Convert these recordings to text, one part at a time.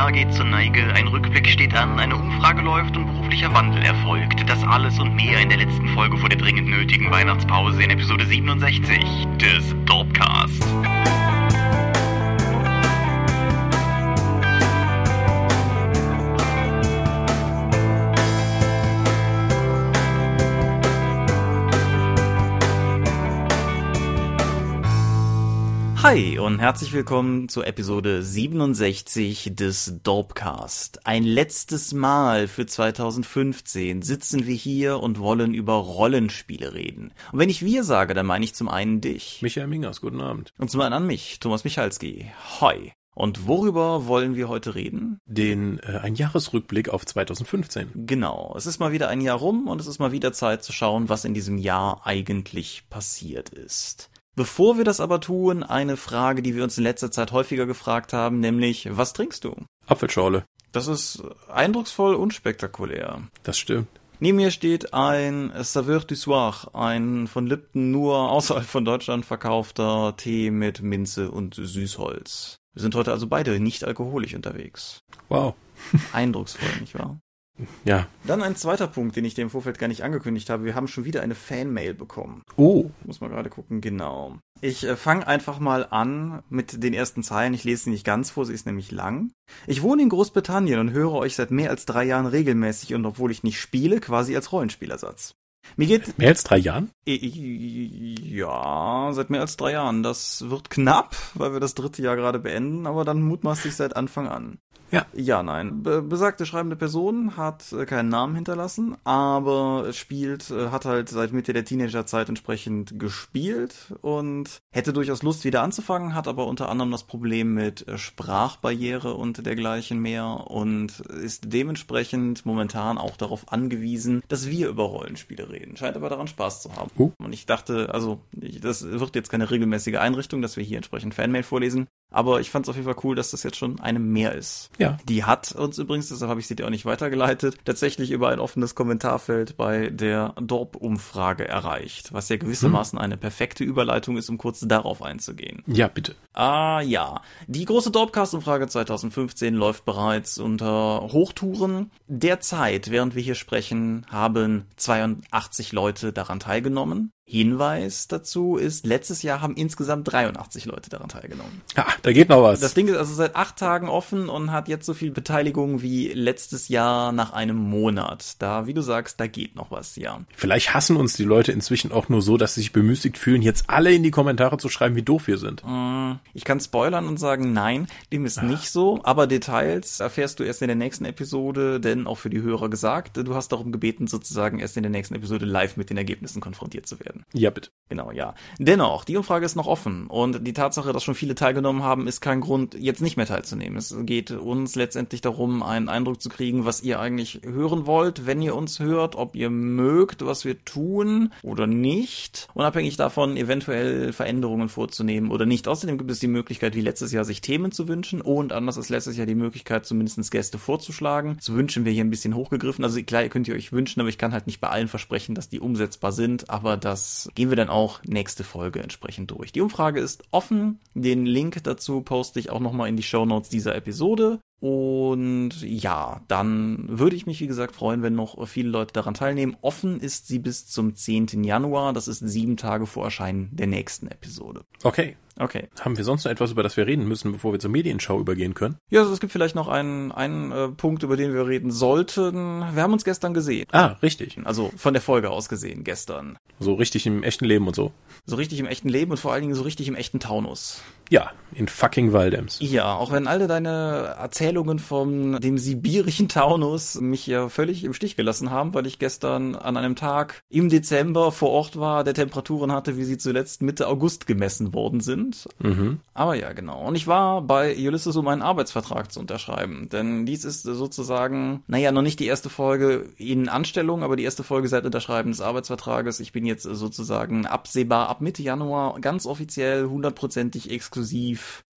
Jahr geht zur Neige, ein Rückblick steht an, eine Umfrage läuft und beruflicher Wandel erfolgt. Das alles und mehr in der letzten Folge vor der dringend nötigen Weihnachtspause in Episode 67 des Dorpcast. Hi und herzlich willkommen zur Episode 67 des Dorpcast. Ein letztes Mal für 2015 sitzen wir hier und wollen über Rollenspiele reden. Und wenn ich wir sage, dann meine ich zum einen dich. Michael Mingers, guten Abend. Und zum anderen mich, Thomas Michalski. Hi. Und worüber wollen wir heute reden? Den äh, ein Jahresrückblick auf 2015. Genau. Es ist mal wieder ein Jahr rum und es ist mal wieder Zeit zu schauen, was in diesem Jahr eigentlich passiert ist. Bevor wir das aber tun, eine Frage, die wir uns in letzter Zeit häufiger gefragt haben, nämlich, was trinkst du? Apfelschorle. Das ist eindrucksvoll unspektakulär. Das stimmt. Neben mir steht ein Saveur du Soir, ein von Lipton nur außerhalb von Deutschland verkaufter Tee mit Minze und Süßholz. Wir sind heute also beide nicht alkoholisch unterwegs. Wow. Eindrucksvoll, nicht wahr? Ja. Dann ein zweiter Punkt, den ich dir im Vorfeld gar nicht angekündigt habe. Wir haben schon wieder eine Fanmail bekommen. Oh. Muss man gerade gucken, genau. Ich äh, fange einfach mal an mit den ersten Zeilen. Ich lese sie nicht ganz vor, sie ist nämlich lang. Ich wohne in Großbritannien und höre euch seit mehr als drei Jahren regelmäßig und obwohl ich nicht spiele, quasi als Rollenspielersatz. Mir geht. Mehr als drei Jahren? Ja, seit mehr als drei Jahren. Das wird knapp, weil wir das dritte Jahr gerade beenden, aber dann mutmaßlich seit Anfang an. Ja. Ja, nein. Be besagte schreibende Person hat äh, keinen Namen hinterlassen, aber spielt, äh, hat halt seit Mitte der Teenagerzeit entsprechend gespielt und hätte durchaus Lust wieder anzufangen, hat aber unter anderem das Problem mit äh, Sprachbarriere und dergleichen mehr und ist dementsprechend momentan auch darauf angewiesen, dass wir über Rollenspiele reden. Scheint aber daran Spaß zu haben. Uh. Und ich dachte, also, ich, das wird jetzt keine regelmäßige Einrichtung, dass wir hier entsprechend Fanmail vorlesen. Aber ich fand es auf jeden Fall cool, dass das jetzt schon eine mehr ist. Ja. Die hat uns übrigens, deshalb habe ich sie dir auch nicht weitergeleitet, tatsächlich über ein offenes Kommentarfeld bei der Dorp-Umfrage erreicht, was ja gewissermaßen eine perfekte Überleitung ist, um kurz darauf einzugehen. Ja, bitte. Ah ja, die große Dorpcast-Umfrage 2015 läuft bereits unter Hochtouren. Derzeit, während wir hier sprechen, haben 82 Leute daran teilgenommen. Hinweis dazu ist, letztes Jahr haben insgesamt 83 Leute daran teilgenommen. Ja, da geht noch was. Das Ding ist also seit acht Tagen offen und hat jetzt so viel Beteiligung wie letztes Jahr nach einem Monat. Da, wie du sagst, da geht noch was, ja. Vielleicht hassen uns die Leute inzwischen auch nur so, dass sie sich bemüßigt fühlen, jetzt alle in die Kommentare zu schreiben, wie doof wir sind. Ich kann spoilern und sagen, nein, dem ist nicht so. Aber Details erfährst du erst in der nächsten Episode, denn auch für die Hörer gesagt, du hast darum gebeten, sozusagen erst in der nächsten Episode live mit den Ergebnissen konfrontiert zu werden. Ja, bitte. Genau, ja. Dennoch, die Umfrage ist noch offen und die Tatsache, dass schon viele teilgenommen haben, ist kein Grund, jetzt nicht mehr teilzunehmen. Es geht uns letztendlich darum, einen Eindruck zu kriegen, was ihr eigentlich hören wollt, wenn ihr uns hört, ob ihr mögt, was wir tun oder nicht. Unabhängig davon, eventuell Veränderungen vorzunehmen oder nicht. Außerdem gibt es die Möglichkeit, wie letztes Jahr, sich Themen zu wünschen und anders als letztes Jahr die Möglichkeit, zumindest Gäste vorzuschlagen. Zu wünschen wir hier ein bisschen hochgegriffen. Also klar, ihr könnt ihr euch wünschen, aber ich kann halt nicht bei allen versprechen, dass die umsetzbar sind, aber gehen wir dann auch nächste Folge entsprechend durch. Die Umfrage ist offen. Den Link dazu poste ich auch nochmal in die Show Notes dieser Episode. Und ja, dann würde ich mich, wie gesagt, freuen, wenn noch viele Leute daran teilnehmen. Offen ist sie bis zum 10. Januar. Das ist sieben Tage vor Erscheinen der nächsten Episode. Okay. Okay. Haben wir sonst noch etwas, über das wir reden müssen, bevor wir zur Medienschau übergehen können? Ja, also es gibt vielleicht noch einen, einen äh, Punkt, über den wir reden sollten. Wir haben uns gestern gesehen. Ah, richtig. Also von der Folge aus gesehen, gestern. So richtig im echten Leben und so. So richtig im echten Leben und vor allen Dingen so richtig im echten Taunus. Ja, in fucking Waldems. Ja, auch wenn alle deine Erzählungen von dem sibirischen Taunus mich ja völlig im Stich gelassen haben, weil ich gestern an einem Tag im Dezember vor Ort war, der Temperaturen hatte, wie sie zuletzt Mitte August gemessen worden sind. Mhm. Aber ja, genau. Und ich war bei Ulysses, um einen Arbeitsvertrag zu unterschreiben. Denn dies ist sozusagen, naja, noch nicht die erste Folge in Anstellung, aber die erste Folge seit Unterschreiben des Arbeitsvertrages. Ich bin jetzt sozusagen absehbar ab Mitte Januar ganz offiziell hundertprozentig exklusiv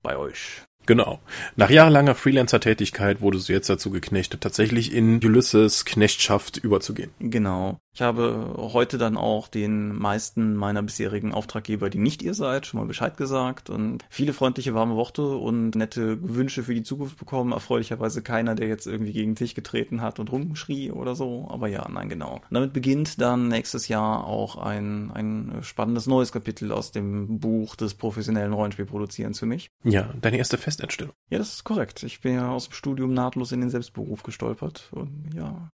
bei euch. Genau. Nach jahrelanger Freelancer-Tätigkeit wurdest du jetzt dazu geknechtet, tatsächlich in Ulysses Knechtschaft überzugehen. Genau. Ich habe heute dann auch den meisten meiner bisherigen Auftraggeber, die nicht ihr seid, schon mal Bescheid gesagt und viele freundliche, warme Worte und nette Wünsche für die Zukunft bekommen. Erfreulicherweise keiner, der jetzt irgendwie gegen den Tisch getreten hat und rumschrie oder so. Aber ja, nein, genau. Und damit beginnt dann nächstes Jahr auch ein, ein spannendes neues Kapitel aus dem Buch des professionellen Rollenspielproduzierens für mich. Ja, deine erste Festanstellung. Ja, das ist korrekt. Ich bin ja aus dem Studium nahtlos in den Selbstberuf gestolpert und ja.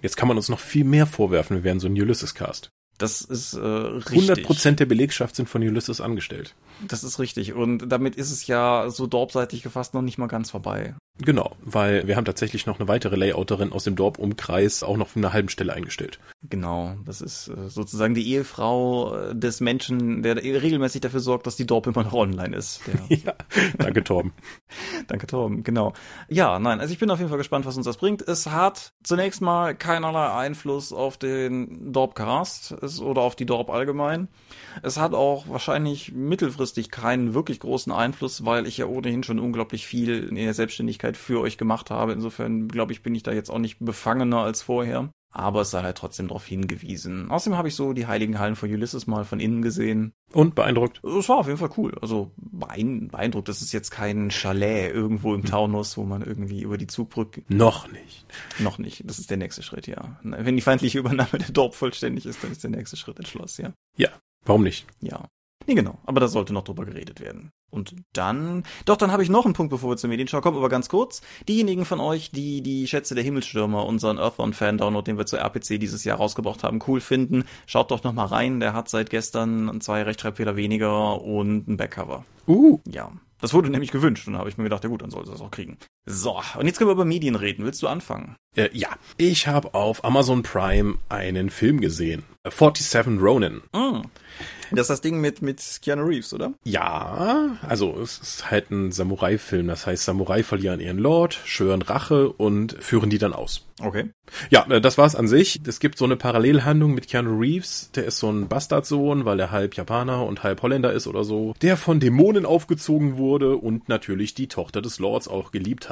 Jetzt kann man uns noch viel mehr vorwerfen, wir wären so ein Ulysses-Cast. Das ist äh, richtig. 100% der Belegschaft sind von Ulysses angestellt. Das ist richtig. Und damit ist es ja so dorpseitig gefasst noch nicht mal ganz vorbei. Genau, weil wir haben tatsächlich noch eine weitere Layouterin aus dem Dorp-Umkreis auch noch von einer halben Stelle eingestellt. Genau, das ist äh, sozusagen die Ehefrau äh, des Menschen, der regelmäßig dafür sorgt, dass die Dorp immer noch online ist. ja, danke Torben. danke Torben, genau. Ja, nein, also ich bin auf jeden Fall gespannt, was uns das bringt. Es hat zunächst mal keinerlei Einfluss auf den Dorp-Cast oder auf die Dorp allgemein. Es hat auch wahrscheinlich mittelfristig keinen wirklich großen Einfluss, weil ich ja ohnehin schon unglaublich viel in der Selbstständigkeit für euch gemacht habe. Insofern glaube ich, bin ich da jetzt auch nicht befangener als vorher. Aber es sei halt trotzdem darauf hingewiesen. Außerdem habe ich so die Heiligen Hallen von Ulysses mal von innen gesehen. Und beeindruckt? Es war auf jeden Fall cool. Also beeindruckt. Das ist jetzt kein Chalet irgendwo im Taunus, wo man irgendwie über die Zugbrücke... Noch nicht. Noch nicht. Das ist der nächste Schritt, ja. Wenn die feindliche Übernahme der Dorp vollständig ist, dann ist der nächste Schritt entschlossen, ja. Ja, Warum nicht? Ja. Nee, genau. Aber da sollte noch drüber geredet werden. Und dann, doch, dann habe ich noch einen Punkt, bevor wir zur Medienschau kommen, aber ganz kurz. Diejenigen von euch, die die Schätze der Himmelsstürmer, unseren Earthbound-Fan-Download, den wir zur RPC dieses Jahr rausgebracht haben, cool finden, schaut doch noch mal rein. Der hat seit gestern zwei Rechtschreibfehler weniger und ein Backcover. Uh. Ja. Das wurde nämlich gewünscht und da habe ich mir gedacht, ja gut, dann sollte das auch kriegen. So, und jetzt können wir über Medien reden. Willst du anfangen? Äh, ja, ich habe auf Amazon Prime einen Film gesehen. 47 Ronin. Mm. Das ist das Ding mit, mit Keanu Reeves, oder? Ja, also es ist halt ein Samurai-Film. Das heißt, Samurai verlieren ihren Lord, schwören Rache und führen die dann aus. Okay. Ja, äh, das war's an sich. Es gibt so eine Parallelhandlung mit Keanu Reeves. Der ist so ein Bastardsohn, weil er halb Japaner und halb Holländer ist oder so. Der von Dämonen aufgezogen wurde und natürlich die Tochter des Lords auch geliebt hat.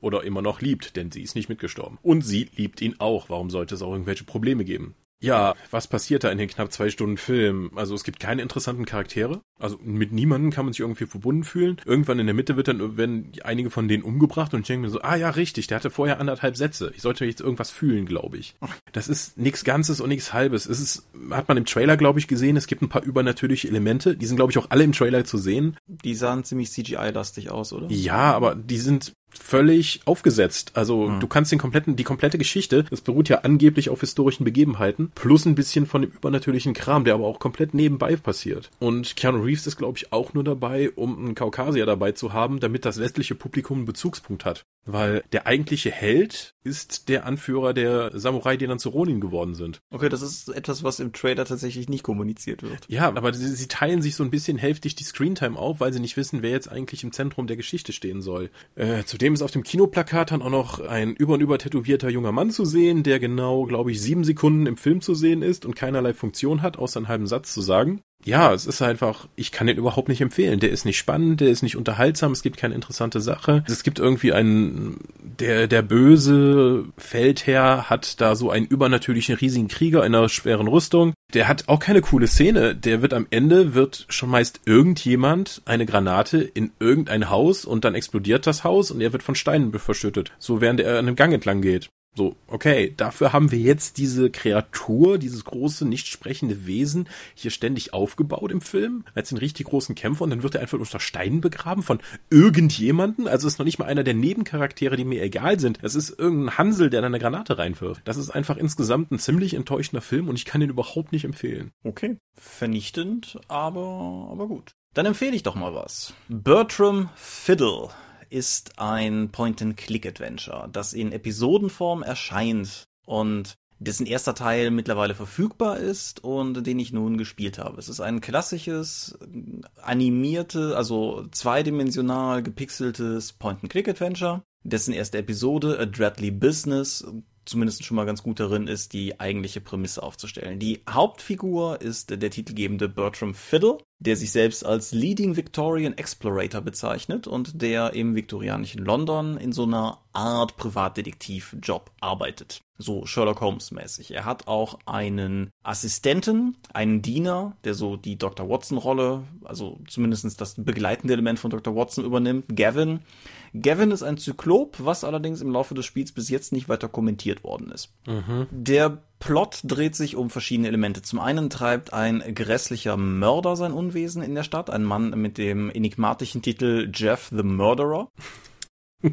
Oder immer noch liebt, denn sie ist nicht mitgestorben. Und sie liebt ihn auch. Warum sollte es auch irgendwelche Probleme geben? Ja, was passiert da in den knapp zwei Stunden Film? Also es gibt keine interessanten Charaktere. Also mit niemandem kann man sich irgendwie verbunden fühlen. Irgendwann in der Mitte wird dann werden einige von denen umgebracht und ich denke mir so, ah ja, richtig, der hatte vorher anderthalb Sätze. Ich sollte jetzt irgendwas fühlen, glaube ich. Das ist nichts Ganzes und nichts Halbes. Es ist, hat man im Trailer, glaube ich, gesehen. Es gibt ein paar übernatürliche Elemente. Die sind, glaube ich, auch alle im Trailer zu sehen. Die sahen ziemlich CGI-lastig aus, oder? Ja, aber die sind völlig aufgesetzt. Also mhm. du kannst den kompletten, die komplette Geschichte, das beruht ja angeblich auf historischen Begebenheiten, plus ein bisschen von dem übernatürlichen Kram, der aber auch komplett nebenbei passiert. Und Keanu Reeves ist, glaube ich, auch nur dabei, um einen Kaukasier dabei zu haben, damit das westliche Publikum einen Bezugspunkt hat. Weil der eigentliche Held ist der Anführer der Samurai, die dann zu Ronin geworden sind. Okay, das ist etwas, was im Trailer tatsächlich nicht kommuniziert wird. Ja, aber sie, sie teilen sich so ein bisschen hälftig die Screentime auf, weil sie nicht wissen, wer jetzt eigentlich im Zentrum der Geschichte stehen soll. Äh, zudem ist auf dem Kinoplakat dann auch noch ein über und über tätowierter junger Mann zu sehen, der genau, glaube ich, sieben Sekunden im Film zu sehen ist und keinerlei Funktion hat, außer einen halben Satz zu sagen ja, es ist einfach, ich kann den überhaupt nicht empfehlen. Der ist nicht spannend, der ist nicht unterhaltsam, es gibt keine interessante Sache. Es gibt irgendwie einen, der, der böse Feldherr hat da so einen übernatürlichen riesigen Krieger in einer schweren Rüstung. Der hat auch keine coole Szene. Der wird am Ende, wird schon meist irgendjemand eine Granate in irgendein Haus und dann explodiert das Haus und er wird von Steinen verschüttet. So während er an einem Gang entlang geht. So, okay, dafür haben wir jetzt diese Kreatur, dieses große, nicht sprechende Wesen hier ständig aufgebaut im Film, als den richtig großen Kämpfer und dann wird er einfach unter Steinen begraben von irgendjemanden. Also ist noch nicht mal einer der Nebencharaktere, die mir egal sind. Es ist irgendein Hansel, der da eine Granate reinwirft. Das ist einfach insgesamt ein ziemlich enttäuschender Film und ich kann den überhaupt nicht empfehlen. Okay. Vernichtend, aber, aber gut. Dann empfehle ich doch mal was. Bertram Fiddle ist ein Point-and-Click-Adventure, das in Episodenform erscheint und dessen erster Teil mittlerweile verfügbar ist und den ich nun gespielt habe. Es ist ein klassisches, animierte, also zweidimensional gepixeltes Point-and-Click-Adventure, dessen erste Episode, A Dreadly Business, zumindest schon mal ganz gut darin ist, die eigentliche Prämisse aufzustellen. Die Hauptfigur ist der titelgebende Bertram Fiddle, der sich selbst als Leading Victorian Explorator bezeichnet und der im viktorianischen London in so einer Art Privatdetektiv-Job arbeitet. So Sherlock Holmes mäßig. Er hat auch einen Assistenten, einen Diener, der so die Dr. Watson-Rolle, also zumindest das begleitende Element von Dr. Watson übernimmt, Gavin. Gavin ist ein Zyklop, was allerdings im Laufe des Spiels bis jetzt nicht weiter kommentiert worden ist. Mhm. Der Plot dreht sich um verschiedene Elemente. Zum einen treibt ein grässlicher Mörder sein Unwesen in der Stadt, ein Mann mit dem enigmatischen Titel Jeff the Murderer.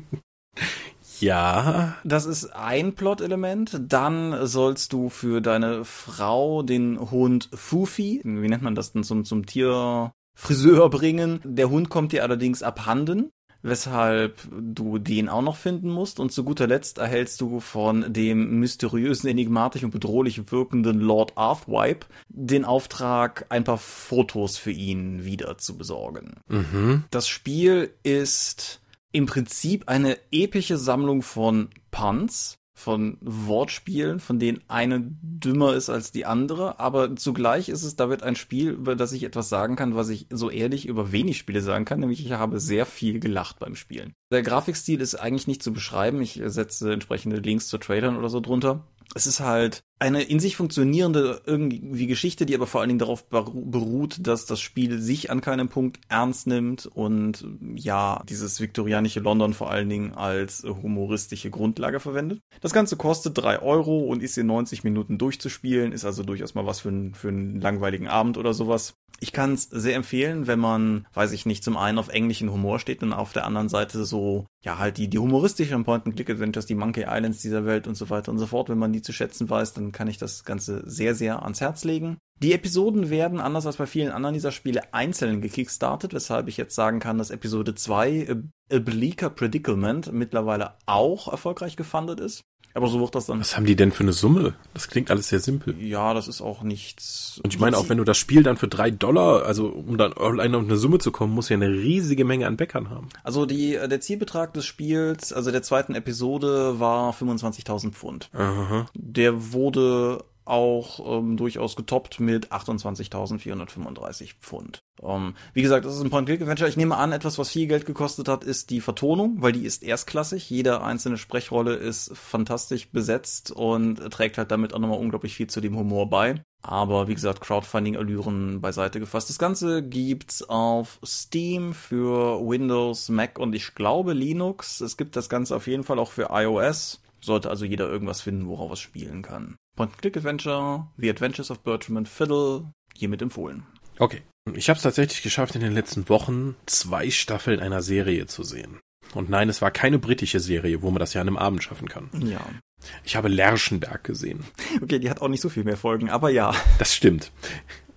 Ja. Das ist ein Plot-Element. Dann sollst du für deine Frau den Hund Fufi, wie nennt man das denn, zum, zum Tierfriseur bringen. Der Hund kommt dir allerdings abhanden weshalb du den auch noch finden musst. Und zu guter Letzt erhältst du von dem mysteriösen, enigmatisch und bedrohlich wirkenden Lord Arthwipe den Auftrag, ein paar Fotos für ihn wieder zu besorgen. Mhm. Das Spiel ist im Prinzip eine epische Sammlung von Punts, von Wortspielen, von denen eine dümmer ist als die andere, aber zugleich ist es damit ein Spiel, über das ich etwas sagen kann, was ich so ehrlich über wenig Spiele sagen kann, nämlich ich habe sehr viel gelacht beim Spielen. Der Grafikstil ist eigentlich nicht zu beschreiben, ich setze entsprechende Links zu Trailern oder so drunter es ist halt eine in sich funktionierende irgendwie Geschichte, die aber vor allen Dingen darauf beruht, dass das Spiel sich an keinem Punkt ernst nimmt und ja, dieses viktorianische London vor allen Dingen als humoristische Grundlage verwendet. Das Ganze kostet drei Euro und ist in 90 Minuten durchzuspielen, ist also durchaus mal was für, ein, für einen langweiligen Abend oder sowas. Ich kann es sehr empfehlen, wenn man, weiß ich nicht, zum einen auf englischen Humor steht und auf der anderen Seite so, ja, halt die, die humoristischen Point-and-Click-Adventures, die Monkey Islands dieser Welt und so weiter und so fort. Wenn man die zu schätzen weiß, dann kann ich das Ganze sehr, sehr ans Herz legen. Die Episoden werden, anders als bei vielen anderen dieser Spiele, einzeln gekickstartet, weshalb ich jetzt sagen kann, dass Episode 2, A Bleaker Predicament, mittlerweile auch erfolgreich gefundet ist. Aber so wird das dann. Was haben die denn für eine Summe? Das klingt alles sehr simpel. Ja, das ist auch nichts. Und ich meine, auch wenn du das Spiel dann für drei Dollar, also um dann alleine auf eine Summe zu kommen, muss ja eine riesige Menge an Bäckern haben. Also die, der Zielbetrag des Spiels, also der zweiten Episode, war 25.000 Pfund. Aha. Der wurde auch ähm, durchaus getoppt mit 28.435 Pfund. Ähm, wie gesagt, das ist ein Point-Click-Adventure. Ich nehme an, etwas, was viel Geld gekostet hat, ist die Vertonung, weil die ist erstklassig. Jede einzelne Sprechrolle ist fantastisch besetzt und trägt halt damit auch nochmal unglaublich viel zu dem Humor bei. Aber wie gesagt, Crowdfunding-Allüren beiseite gefasst. Das Ganze gibt's auf Steam für Windows, Mac und ich glaube Linux. Es gibt das Ganze auf jeden Fall auch für iOS. Sollte also jeder irgendwas finden, worauf es spielen kann. Point-Click-Adventure, The Adventures of Bertram and Fiddle, hiermit empfohlen. Okay. Ich habe es tatsächlich geschafft, in den letzten Wochen zwei Staffeln einer Serie zu sehen. Und nein, es war keine britische Serie, wo man das ja an einem Abend schaffen kann. Ja. Ich habe Lerschenberg gesehen. Okay, die hat auch nicht so viel mehr Folgen, aber ja. Das stimmt.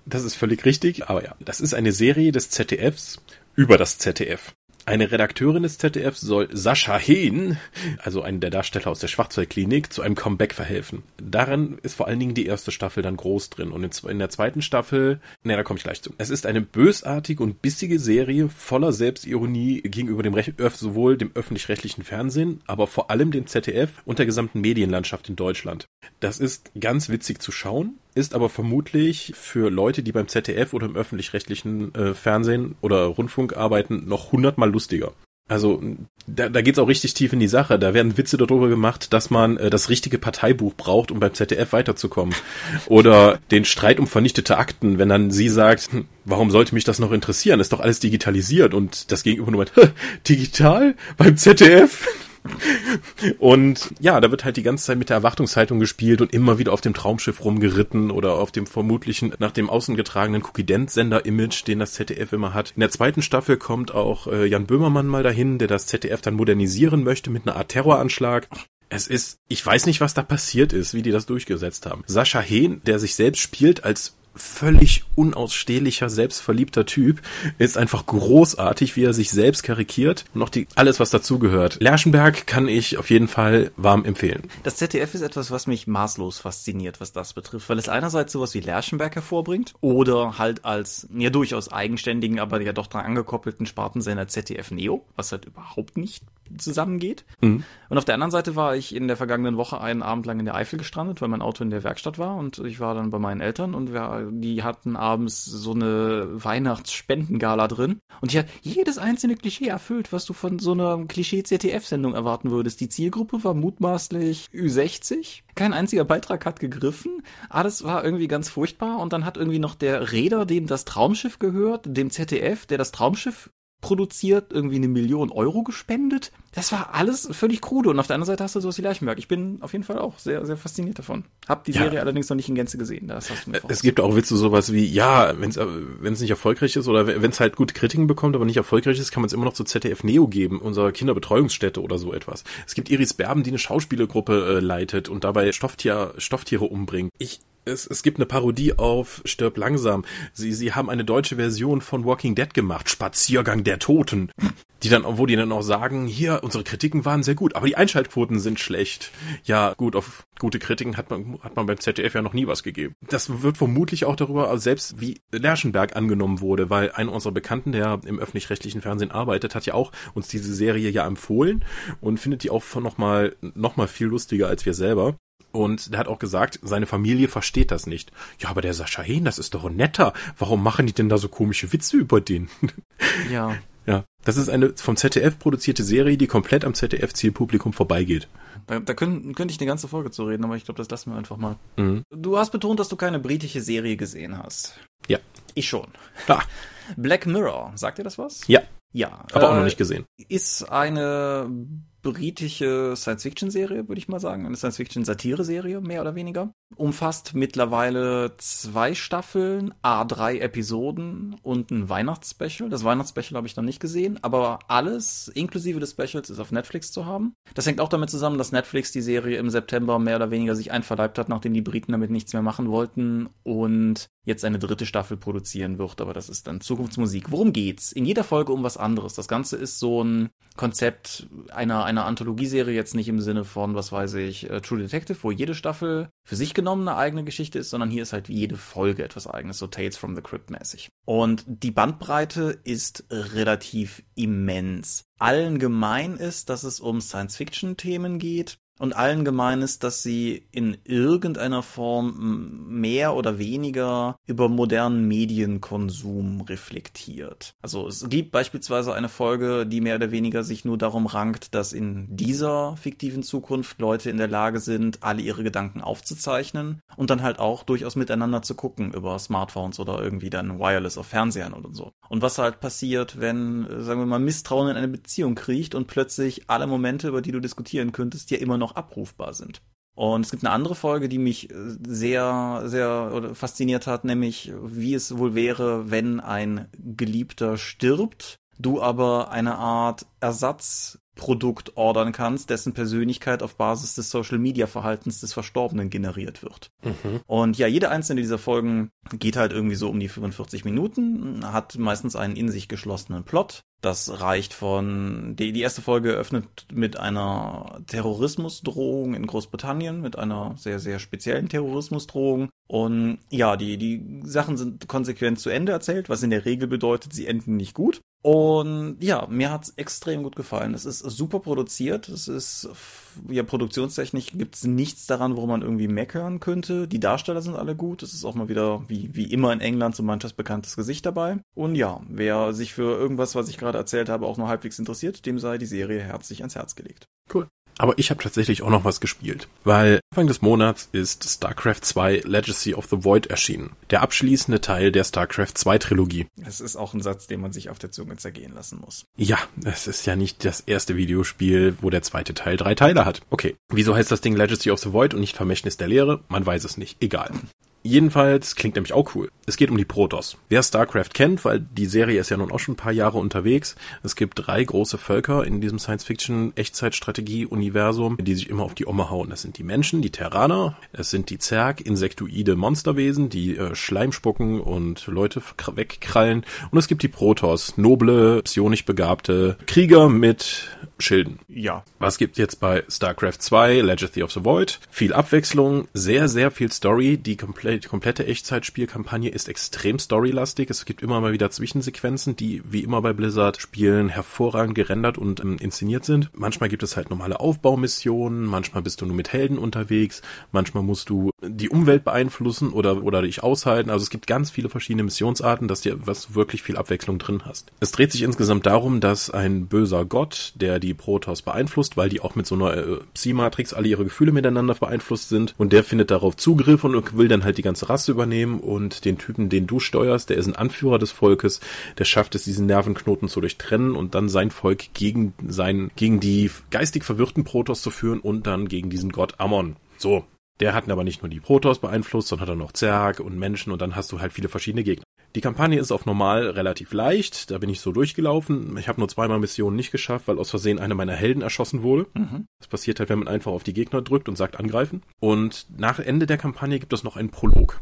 Das ist völlig richtig, aber ja. Das ist eine Serie des ZDFs über das ZDF. Eine Redakteurin des ZDF soll Sascha Hehn, also einen der Darsteller aus der Schwarzwaldklinik, zu einem Comeback verhelfen. Darin ist vor allen Dingen die erste Staffel dann groß drin. Und in der zweiten Staffel, ne, da komme ich gleich zu. Es ist eine bösartige und bissige Serie voller Selbstironie gegenüber dem sowohl dem öffentlich-rechtlichen Fernsehen, aber vor allem dem ZDF und der gesamten Medienlandschaft in Deutschland. Das ist ganz witzig zu schauen ist aber vermutlich für Leute, die beim ZDF oder im öffentlich-rechtlichen äh, Fernsehen oder Rundfunk arbeiten, noch hundertmal lustiger. Also da, da geht's auch richtig tief in die Sache. Da werden Witze darüber gemacht, dass man äh, das richtige Parteibuch braucht, um beim ZDF weiterzukommen. Oder den Streit um vernichtete Akten, wenn dann sie sagt, hm, warum sollte mich das noch interessieren? Ist doch alles digitalisiert. Und das Gegenüber nur meint, digital? Beim ZDF? und ja, da wird halt die ganze Zeit mit der Erwartungshaltung gespielt und immer wieder auf dem Traumschiff rumgeritten oder auf dem vermutlichen nach dem außen getragenen Cookie-Dent-Sender-Image, den das ZDF immer hat. In der zweiten Staffel kommt auch äh, Jan Böhmermann mal dahin, der das ZDF dann modernisieren möchte mit einer Art Terroranschlag. Es ist, ich weiß nicht, was da passiert ist, wie die das durchgesetzt haben. Sascha Hehn, der sich selbst spielt als völlig unausstehlicher, selbstverliebter Typ, ist einfach großartig, wie er sich selbst karikiert und noch die, alles, was dazugehört. Lerschenberg kann ich auf jeden Fall warm empfehlen. Das ZDF ist etwas, was mich maßlos fasziniert, was das betrifft, weil es einerseits sowas wie Lerschenberg hervorbringt oder halt als ja durchaus eigenständigen, aber ja doch dran angekoppelten Spartensender ZDF Neo, was halt überhaupt nicht zusammengeht. Mhm. Und auf der anderen Seite war ich in der vergangenen Woche einen Abend lang in der Eifel gestrandet, weil mein Auto in der Werkstatt war und ich war dann bei meinen Eltern und wir, die hatten abends so eine Weihnachtspendengala drin und die hat jedes einzelne Klischee erfüllt, was du von so einer Klischee-ZDF-Sendung erwarten würdest. Die Zielgruppe war mutmaßlich Ü60. Kein einziger Beitrag hat gegriffen. Alles war irgendwie ganz furchtbar und dann hat irgendwie noch der Räder, dem das Traumschiff gehört, dem ZDF, der das Traumschiff produziert, irgendwie eine Million Euro gespendet. Das war alles völlig krude. Und auf der anderen Seite hast du sowas wie Leichenberg. Ich bin auf jeden Fall auch sehr, sehr fasziniert davon. Hab die ja. Serie allerdings noch nicht in Gänze gesehen. Das hast du mir es gibt auch Witze sowas wie, ja, wenn es äh, nicht erfolgreich ist oder wenn es halt gute Kritiken bekommt, aber nicht erfolgreich ist, kann man es immer noch zu ZDF Neo geben, unserer Kinderbetreuungsstätte oder so etwas. Es gibt Iris Berben, die eine Schauspielergruppe äh, leitet und dabei Stofftier, Stofftiere umbringt. Ich es, es gibt eine Parodie auf Stirb langsam. Sie, sie haben eine deutsche Version von Walking Dead gemacht, Spaziergang der Toten. Die dann, wo die dann auch sagen, hier, unsere Kritiken waren sehr gut, aber die Einschaltquoten sind schlecht. Ja, gut, auf gute Kritiken hat man, hat man beim ZDF ja noch nie was gegeben. Das wird vermutlich auch darüber, also selbst wie Lerschenberg angenommen wurde, weil einer unserer Bekannten, der im öffentlich-rechtlichen Fernsehen arbeitet, hat ja auch uns diese Serie ja empfohlen und findet die auch noch mal, noch mal viel lustiger als wir selber. Und der hat auch gesagt, seine Familie versteht das nicht. Ja, aber der Sascha Hehn, das ist doch ein netter. Warum machen die denn da so komische Witze über den? Ja. Ja. Das ist eine vom ZDF produzierte Serie, die komplett am ZDF-Zielpublikum vorbeigeht. Da, da könnte könnt ich eine ganze Folge zu reden, aber ich glaube, das lassen wir einfach mal. Mhm. Du hast betont, dass du keine britische Serie gesehen hast. Ja. Ich schon. Ah. Black Mirror, sagt dir das was? Ja. Ja. Aber äh, auch noch nicht gesehen. Ist eine britische Science-Fiction-Serie, würde ich mal sagen. Eine Science-Fiction-Satire-Serie, mehr oder weniger. Umfasst mittlerweile zwei Staffeln, A3 Episoden und ein Weihnachtsspecial. Das Weihnachtsspecial habe ich noch nicht gesehen, aber alles, inklusive des Specials, ist auf Netflix zu haben. Das hängt auch damit zusammen, dass Netflix die Serie im September mehr oder weniger sich einverleibt hat, nachdem die Briten damit nichts mehr machen wollten und jetzt eine dritte Staffel produzieren wird. Aber das ist dann Zukunftsmusik. Worum geht's? In jeder Folge um was anderes. Das Ganze ist so ein Konzept einer, einer Anthologieserie, jetzt nicht im Sinne von, was weiß ich, uh, True Detective, wo jede Staffel für sich genommen eine eigene Geschichte ist, sondern hier ist halt jede Folge etwas eigenes, so Tales from the Crypt mäßig. Und die Bandbreite ist relativ immens. Allen gemein ist, dass es um Science-Fiction-Themen geht, und allen gemein ist, dass sie in irgendeiner Form mehr oder weniger über modernen Medienkonsum reflektiert. Also es gibt beispielsweise eine Folge, die mehr oder weniger sich nur darum rankt, dass in dieser fiktiven Zukunft Leute in der Lage sind, alle ihre Gedanken aufzuzeichnen und dann halt auch durchaus miteinander zu gucken über Smartphones oder irgendwie dann Wireless auf Fernsehern oder so. Und was halt passiert, wenn, sagen wir mal, Misstrauen in eine Beziehung kriecht und plötzlich alle Momente, über die du diskutieren könntest, ja immer noch noch abrufbar sind. Und es gibt eine andere Folge, die mich äh, sehr, sehr fasziniert hat, nämlich wie es wohl wäre, wenn ein Geliebter stirbt, du aber eine Art Ersatz Produkt ordern kannst, dessen Persönlichkeit auf Basis des Social Media Verhaltens des Verstorbenen generiert wird. Mhm. Und ja, jede einzelne dieser Folgen geht halt irgendwie so um die 45 Minuten, hat meistens einen in sich geschlossenen Plot. Das reicht von, die, die erste Folge öffnet mit einer Terrorismusdrohung in Großbritannien, mit einer sehr, sehr speziellen Terrorismusdrohung. Und ja, die, die Sachen sind konsequent zu Ende erzählt, was in der Regel bedeutet, sie enden nicht gut. Und ja, mir hat's extrem gut gefallen. Es ist super produziert. Es ist, ja, produktionstechnisch gibt's nichts daran, wo man irgendwie meckern könnte. Die Darsteller sind alle gut. Es ist auch mal wieder, wie, wie immer in England, so manches bekanntes Gesicht dabei. Und ja, wer sich für irgendwas, was ich gerade erzählt habe, auch nur halbwegs interessiert, dem sei die Serie herzlich ans Herz gelegt. Cool. Aber ich habe tatsächlich auch noch was gespielt, weil Anfang des Monats ist StarCraft 2 Legacy of the Void erschienen. Der abschließende Teil der StarCraft 2 Trilogie. Das ist auch ein Satz, den man sich auf der Zunge zergehen lassen muss. Ja, es ist ja nicht das erste Videospiel, wo der zweite Teil drei Teile hat. Okay, wieso heißt das Ding Legacy of the Void und nicht Vermächtnis der Lehre? Man weiß es nicht. Egal. Jedenfalls klingt nämlich auch cool. Es geht um die Protoss. Wer StarCraft kennt, weil die Serie ist ja nun auch schon ein paar Jahre unterwegs. Es gibt drei große Völker in diesem Science-Fiction-Echtzeitstrategie-Universum, die sich immer auf die Omme hauen. Das sind die Menschen, die Terraner, es sind die Zerg, insektoide Monsterwesen, die äh, Schleim spucken und Leute wegkrallen. Und es gibt die Protoss, noble, psionisch begabte Krieger mit Schilden. Ja. Was gibt jetzt bei StarCraft 2, Legacy of the Void? Viel Abwechslung, sehr, sehr viel Story, die komplett die komplette Echtzeitspielkampagne ist extrem storylastig. Es gibt immer mal wieder Zwischensequenzen, die wie immer bei Blizzard Spielen hervorragend gerendert und ähm, inszeniert sind. Manchmal gibt es halt normale Aufbaumissionen, manchmal bist du nur mit Helden unterwegs, manchmal musst du die Umwelt beeinflussen oder, oder dich aushalten. Also es gibt ganz viele verschiedene Missionsarten, dass dir was wirklich viel Abwechslung drin hast. Es dreht sich insgesamt darum, dass ein böser Gott, der die Protoss beeinflusst, weil die auch mit so einer äh, Psi-Matrix alle ihre Gefühle miteinander beeinflusst sind und der findet darauf Zugriff und will dann halt die ganze Rasse übernehmen und den Typen, den du steuerst, der ist ein Anführer des Volkes, der schafft es, diesen Nervenknoten zu durchtrennen und dann sein Volk gegen sein, gegen die geistig verwirrten Protoss zu führen und dann gegen diesen Gott Ammon. So. Der hat aber nicht nur die Protoss beeinflusst, sondern hat auch noch Zerg und Menschen und dann hast du halt viele verschiedene Gegner. Die Kampagne ist auf normal relativ leicht, da bin ich so durchgelaufen. Ich habe nur zweimal Missionen nicht geschafft, weil aus Versehen einer meiner Helden erschossen wurde. Mhm. Das passiert halt, wenn man einfach auf die Gegner drückt und sagt angreifen. Und nach Ende der Kampagne gibt es noch einen Prolog.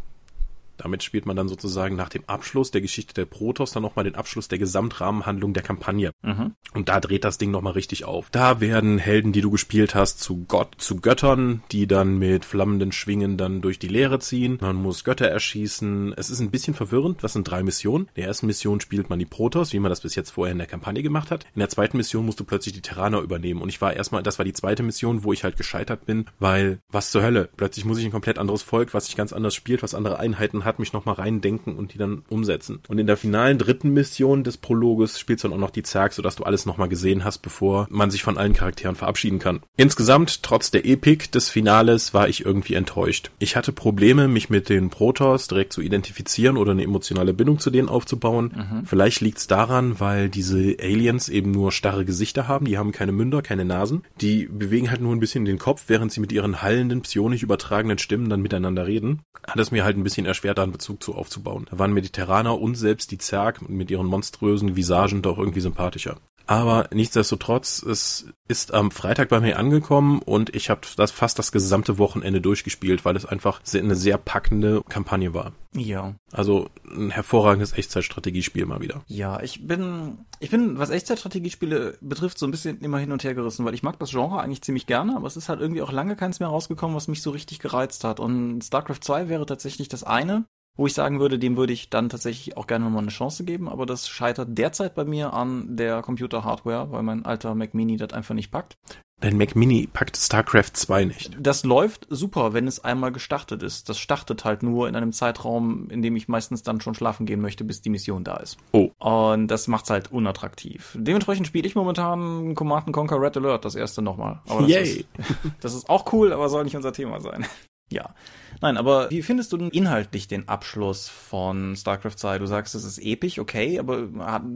Damit spielt man dann sozusagen nach dem Abschluss der Geschichte der Protoss dann nochmal den Abschluss der Gesamtrahmenhandlung der Kampagne. Mhm. Und da dreht das Ding nochmal richtig auf. Da werden Helden, die du gespielt hast, zu Gott, zu Göttern, die dann mit flammenden Schwingen dann durch die Leere ziehen. Man muss Götter erschießen. Es ist ein bisschen verwirrend. Das sind drei Missionen. In der ersten Mission spielt man die Protoss, wie man das bis jetzt vorher in der Kampagne gemacht hat. In der zweiten Mission musst du plötzlich die Terraner übernehmen. Und ich war erstmal, das war die zweite Mission, wo ich halt gescheitert bin, weil, was zur Hölle? Plötzlich muss ich ein komplett anderes Volk, was sich ganz anders spielt, was andere Einheiten hat, mich nochmal reindenken und die dann umsetzen. Und in der finalen dritten Mission des Prologes spielst du dann auch noch die Zerg, sodass du alles nochmal gesehen hast, bevor man sich von allen Charakteren verabschieden kann. Insgesamt, trotz der Epik des Finales, war ich irgendwie enttäuscht. Ich hatte Probleme, mich mit den Protoss direkt zu identifizieren oder eine emotionale Bindung zu denen aufzubauen. Mhm. Vielleicht liegt's daran, weil diese Aliens eben nur starre Gesichter haben, die haben keine Münder, keine Nasen. Die bewegen halt nur ein bisschen den Kopf, während sie mit ihren hallenden, psionisch übertragenen Stimmen dann miteinander reden. Hat es mir halt ein bisschen erschwert, da einen Bezug zu aufzubauen. Da waren mir die Terraner und selbst die Zerg mit ihren monströsen Visagen doch irgendwie sympathischer. Aber nichtsdestotrotz, es ist am Freitag bei mir angekommen und ich habe das fast das gesamte Wochenende durchgespielt, weil es einfach eine sehr packende Kampagne war. Ja. Also ein hervorragendes Echtzeitstrategiespiel mal wieder. Ja, ich bin, ich bin, was Echtzeitstrategiespiele betrifft, so ein bisschen immer hin und her gerissen, weil ich mag das Genre eigentlich ziemlich gerne, aber es ist halt irgendwie auch lange keins mehr rausgekommen, was mich so richtig gereizt hat. Und StarCraft 2 wäre tatsächlich das eine, wo ich sagen würde, dem würde ich dann tatsächlich auch gerne nochmal eine Chance geben, aber das scheitert derzeit bei mir an der Computer-Hardware, weil mein alter Mac Mini das einfach nicht packt. Dein Mac Mini packt StarCraft 2 nicht. Das läuft super, wenn es einmal gestartet ist. Das startet halt nur in einem Zeitraum, in dem ich meistens dann schon schlafen gehen möchte, bis die Mission da ist. Oh. Und das macht's halt unattraktiv. Dementsprechend spiele ich momentan Command Conquer Red Alert, das erste nochmal. Aber Yay! Ist, das ist auch cool, aber soll nicht unser Thema sein. Ja. Nein, aber wie findest du denn inhaltlich den Abschluss von StarCraft 2? Du sagst, es ist episch, okay, aber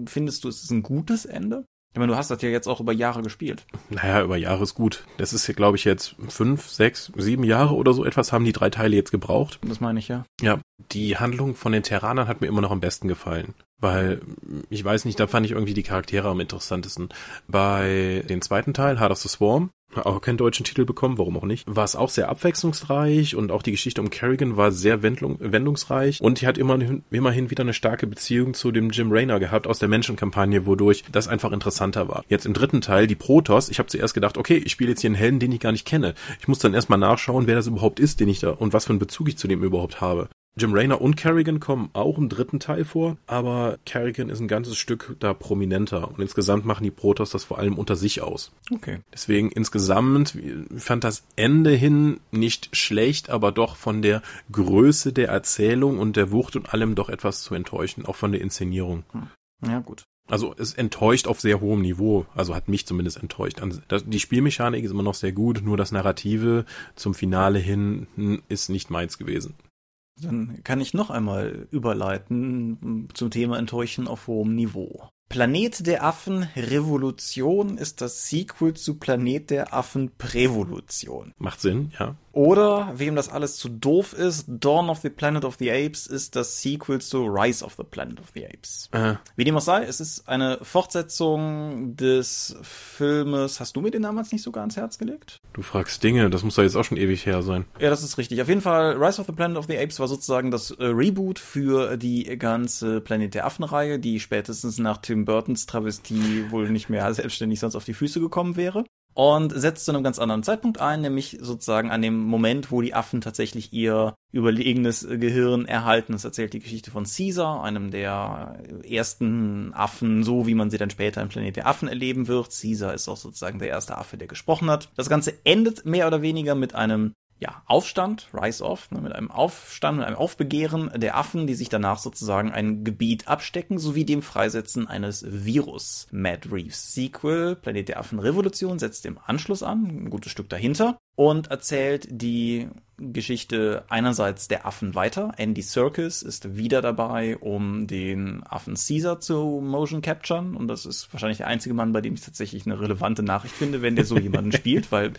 findest du, es ist ein gutes Ende? Ich meine, du hast das ja jetzt auch über Jahre gespielt. Naja, über Jahre ist gut. Das ist ja, glaube ich, jetzt fünf, sechs, sieben Jahre oder so etwas haben die drei Teile jetzt gebraucht. Das meine ich, ja. Ja, die Handlung von den Terranern hat mir immer noch am besten gefallen. Weil, ich weiß nicht, da fand ich irgendwie die Charaktere am interessantesten. Bei dem zweiten Teil, Heart of the Swarm, auch keinen deutschen Titel bekommen, warum auch nicht. War es auch sehr abwechslungsreich und auch die Geschichte um Kerrigan war sehr wendlung, wendungsreich und die hat immerhin, immerhin wieder eine starke Beziehung zu dem Jim Raynor gehabt aus der Menschenkampagne, wodurch das einfach interessanter war. Jetzt im dritten Teil, die Protoss, ich habe zuerst gedacht, okay, ich spiele jetzt hier einen Helden, den ich gar nicht kenne. Ich muss dann erstmal nachschauen, wer das überhaupt ist, den ich da und was für einen Bezug ich zu dem überhaupt habe. Jim Raynor und Kerrigan kommen auch im dritten Teil vor, aber Kerrigan ist ein ganzes Stück da prominenter und insgesamt machen die Protoss das vor allem unter sich aus. Okay. Deswegen insgesamt fand das Ende hin nicht schlecht, aber doch von der Größe der Erzählung und der Wucht und allem doch etwas zu enttäuschen, auch von der Inszenierung. Hm. Ja, gut. Also es enttäuscht auf sehr hohem Niveau, also hat mich zumindest enttäuscht. Die Spielmechanik ist immer noch sehr gut, nur das Narrative zum Finale hin ist nicht meins gewesen. Dann kann ich noch einmal überleiten zum Thema Enttäuschen auf hohem Niveau. Planet der Affen Revolution ist das Sequel zu Planet der Affen Prävolution. Macht Sinn, ja. Oder, wem das alles zu doof ist, Dawn of the Planet of the Apes ist das Sequel zu Rise of the Planet of the Apes. Äh. Wie dem auch sei, es ist eine Fortsetzung des Filmes. Hast du mir den damals nicht sogar ans Herz gelegt? Du fragst Dinge, das muss doch jetzt auch schon ewig her sein. Ja, das ist richtig. Auf jeden Fall, Rise of the Planet of the Apes war sozusagen das äh, Reboot für die ganze Planet der Affen-Reihe, die spätestens nach Tim Burtons Travestie wohl nicht mehr selbstständig sonst auf die Füße gekommen wäre. und setzt zu einem ganz anderen Zeitpunkt ein, nämlich sozusagen an dem Moment, wo die Affen tatsächlich ihr überlegenes Gehirn erhalten. Es erzählt die Geschichte von Caesar, einem der ersten Affen, so wie man sie dann später im Planet der Affen erleben wird. Caesar ist auch sozusagen der erste Affe, der gesprochen hat. Das Ganze endet mehr oder weniger mit einem ja, Aufstand, Rise-Off, ne, mit einem Aufstand, mit einem Aufbegehren der Affen, die sich danach sozusagen ein Gebiet abstecken, sowie dem Freisetzen eines Virus. Matt Reeves Sequel, Planet der Affen Revolution, setzt im Anschluss an, ein gutes Stück dahinter, und erzählt die Geschichte einerseits der Affen weiter. Andy Serkis ist wieder dabei, um den Affen Caesar zu motion capturen. Und das ist wahrscheinlich der einzige Mann, bei dem ich tatsächlich eine relevante Nachricht finde, wenn der so jemanden spielt, weil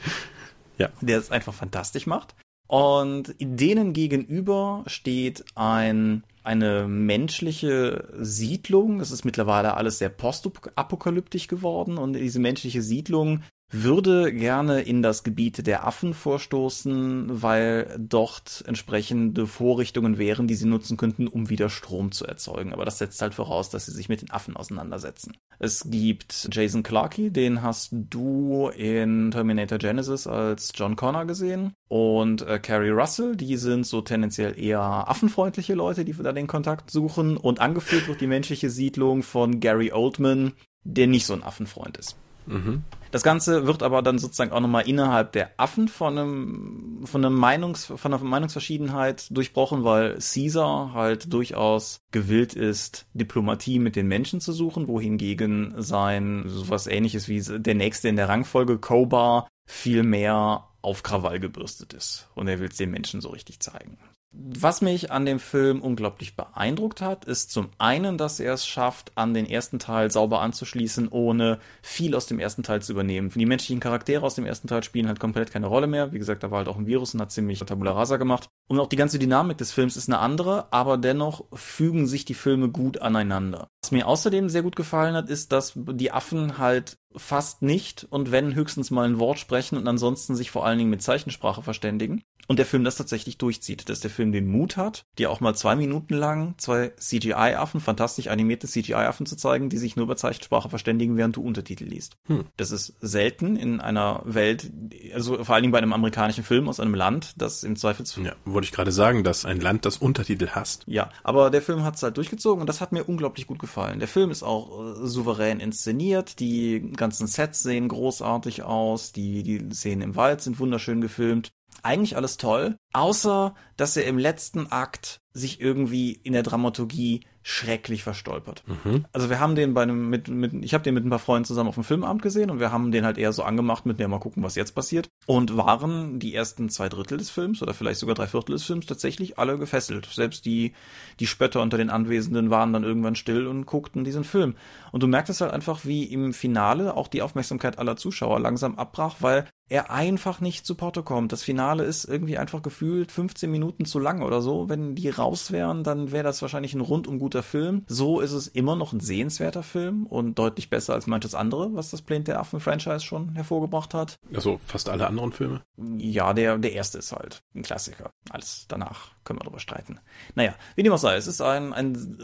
ja. der es einfach fantastisch macht. Und denen gegenüber steht ein, eine menschliche Siedlung. Es ist mittlerweile alles sehr postapokalyptisch geworden und diese menschliche Siedlung würde gerne in das Gebiet der Affen vorstoßen, weil dort entsprechende Vorrichtungen wären, die sie nutzen könnten, um wieder Strom zu erzeugen. Aber das setzt halt voraus, dass sie sich mit den Affen auseinandersetzen. Es gibt Jason Clarkey, den hast du in Terminator Genesis als John Connor gesehen. Und äh, Carrie Russell, die sind so tendenziell eher affenfreundliche Leute, die da den Kontakt suchen. Und angeführt wird die menschliche Siedlung von Gary Oldman, der nicht so ein Affenfreund ist. Mhm. Das Ganze wird aber dann sozusagen auch nochmal innerhalb der Affen von einem, von einem Meinungs, von einer Meinungsverschiedenheit durchbrochen, weil Caesar halt durchaus gewillt ist, Diplomatie mit den Menschen zu suchen, wohingegen sein sowas ähnliches wie der nächste in der Rangfolge Kobar viel mehr auf Krawall gebürstet ist. Und er will es den Menschen so richtig zeigen. Was mich an dem Film unglaublich beeindruckt hat, ist zum einen, dass er es schafft, an den ersten Teil sauber anzuschließen, ohne viel aus dem ersten Teil zu übernehmen. Die menschlichen Charaktere aus dem ersten Teil spielen halt komplett keine Rolle mehr. Wie gesagt, da war halt auch ein Virus und hat ziemlich Tabula Rasa gemacht. Und auch die ganze Dynamik des Films ist eine andere, aber dennoch fügen sich die Filme gut aneinander. Was mir außerdem sehr gut gefallen hat, ist, dass die Affen halt fast nicht und wenn höchstens mal ein Wort sprechen und ansonsten sich vor allen Dingen mit Zeichensprache verständigen. Und der Film das tatsächlich durchzieht, dass der Film den Mut hat, dir auch mal zwei Minuten lang zwei CGI-Affen, fantastisch animierte CGI-Affen zu zeigen, die sich nur über Zeichensprache verständigen, während du Untertitel liest. Hm. Das ist selten in einer Welt, also vor allen Dingen bei einem amerikanischen Film aus einem Land, das im Zweifelsfall. Ja, wollte ich gerade sagen, dass ein Land das Untertitel hasst. Ja, aber der Film hat es halt durchgezogen und das hat mir unglaublich gut gefallen. Der Film ist auch äh, souverän inszeniert, die ganzen Sets sehen großartig aus, die, die Szenen im Wald sind wunderschön gefilmt. Eigentlich alles toll, außer dass er im letzten Akt sich irgendwie in der Dramaturgie schrecklich verstolpert. Mhm. Also wir haben den bei einem mit mit ich habe den mit ein paar Freunden zusammen auf dem Filmabend gesehen und wir haben den halt eher so angemacht mit der mal gucken, was jetzt passiert und waren die ersten zwei Drittel des Films oder vielleicht sogar drei Viertel des Films tatsächlich alle gefesselt. Selbst die die Spötter unter den Anwesenden waren dann irgendwann still und guckten diesen Film. Und du merktest halt einfach, wie im Finale auch die Aufmerksamkeit aller Zuschauer langsam abbrach, weil er einfach nicht zu Porto kommt. Das Finale ist irgendwie einfach gefühlt 15 Minuten zu lang oder so. Wenn die raus wären, dann wäre das wahrscheinlich ein rundum guter Film. So ist es immer noch ein sehenswerter Film und deutlich besser als manches andere, was das Planet der Affen-Franchise schon hervorgebracht hat. Also fast alle anderen Filme? Ja, der, der erste ist halt ein Klassiker. Alles danach können wir darüber streiten. Naja, wie dem auch sei, es ist ein, ein,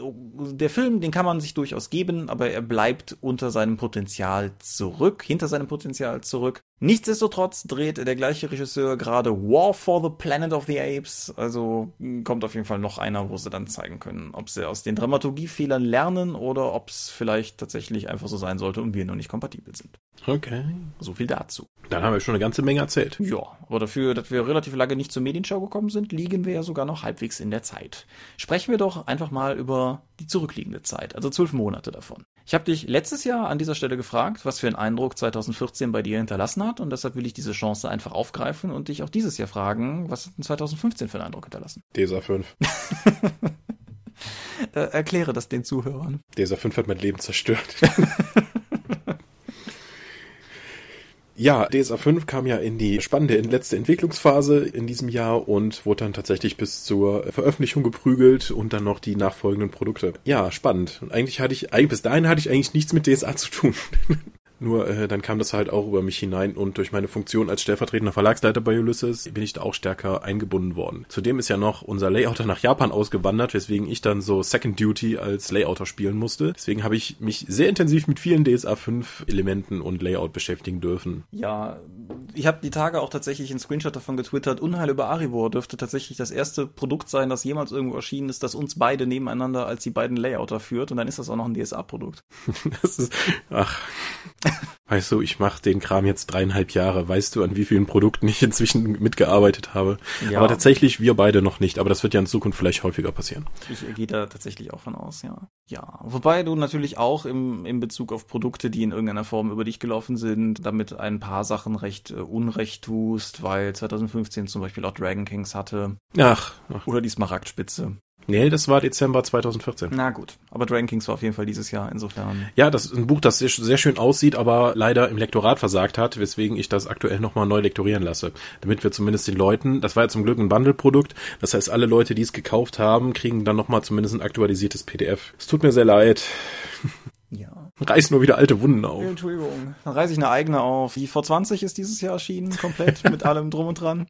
der Film, den kann man sich durchaus geben, aber er bleibt unter seinem Potenzial zurück, hinter seinem Potenzial zurück. Nichtsdestotrotz dreht der gleiche Regisseur gerade War for the Planet of the Apes, also kommt auf jeden Fall noch einer, wo sie dann zeigen können, ob sie aus den Dramaturgiefehlern lernen oder ob es vielleicht tatsächlich einfach so sein sollte und wir noch nicht kompatibel sind. Okay. So viel dazu. Dann haben wir schon eine ganze Menge erzählt. Ja, aber dafür, dass wir relativ lange nicht zur Medienschau gekommen sind, liegen wir ja sogar noch halbwegs in der Zeit. Sprechen wir doch einfach mal über die zurückliegende Zeit, also zwölf Monate davon. Ich habe dich letztes Jahr an dieser Stelle gefragt, was für einen Eindruck 2014 bei dir hinterlassen hat und deshalb will ich diese Chance einfach aufgreifen und dich auch dieses Jahr fragen, was hat 2015 für einen Eindruck hinterlassen? DESA 5. äh, erkläre das den Zuhörern. DESA 5 hat mein Leben zerstört. Ja, DSA 5 kam ja in die spannende letzte Entwicklungsphase in diesem Jahr und wurde dann tatsächlich bis zur Veröffentlichung geprügelt und dann noch die nachfolgenden Produkte. Ja, spannend. Und eigentlich hatte ich, bis dahin hatte ich eigentlich nichts mit DSA zu tun. Nur äh, dann kam das halt auch über mich hinein und durch meine Funktion als stellvertretender Verlagsleiter bei Ulysses bin ich da auch stärker eingebunden worden. Zudem ist ja noch unser Layouter nach Japan ausgewandert, weswegen ich dann so Second Duty als Layouter spielen musste. Deswegen habe ich mich sehr intensiv mit vielen DSA 5 Elementen und Layout beschäftigen dürfen. Ja, ich habe die Tage auch tatsächlich einen Screenshot davon getwittert. Unheil über Arivor dürfte tatsächlich das erste Produkt sein, das jemals irgendwo erschienen ist, das uns beide nebeneinander als die beiden Layouter führt. Und dann ist das auch noch ein DSA-Produkt. das ist, ach, Weißt du, ich mache den Kram jetzt dreieinhalb Jahre. Weißt du, an wie vielen Produkten ich inzwischen mitgearbeitet habe? Ja. Aber tatsächlich wir beide noch nicht. Aber das wird ja in Zukunft vielleicht häufiger passieren. Ich gehe da tatsächlich auch von aus, ja. Ja, wobei du natürlich auch im, im Bezug auf Produkte, die in irgendeiner Form über dich gelaufen sind, damit ein paar Sachen recht äh, unrecht tust, weil 2015 zum Beispiel auch Dragon Kings hatte. Ach. ach. Oder die Smaragdspitze. Nee, das war Dezember 2014. Na gut, aber Dragon Kings war auf jeden Fall dieses Jahr, insofern. Ja, das ist ein Buch, das sehr, sehr schön aussieht, aber leider im Lektorat versagt hat, weswegen ich das aktuell nochmal neu lektorieren lasse. Damit wir zumindest den Leuten, das war ja zum Glück ein Bundle-Produkt, das heißt, alle Leute, die es gekauft haben, kriegen dann nochmal zumindest ein aktualisiertes PDF. Es tut mir sehr leid. Ja. Reiß nur wieder alte Wunden auf. Entschuldigung. Dann reiße ich eine eigene auf. Die V20 ist dieses Jahr erschienen, komplett, mit allem drum und dran.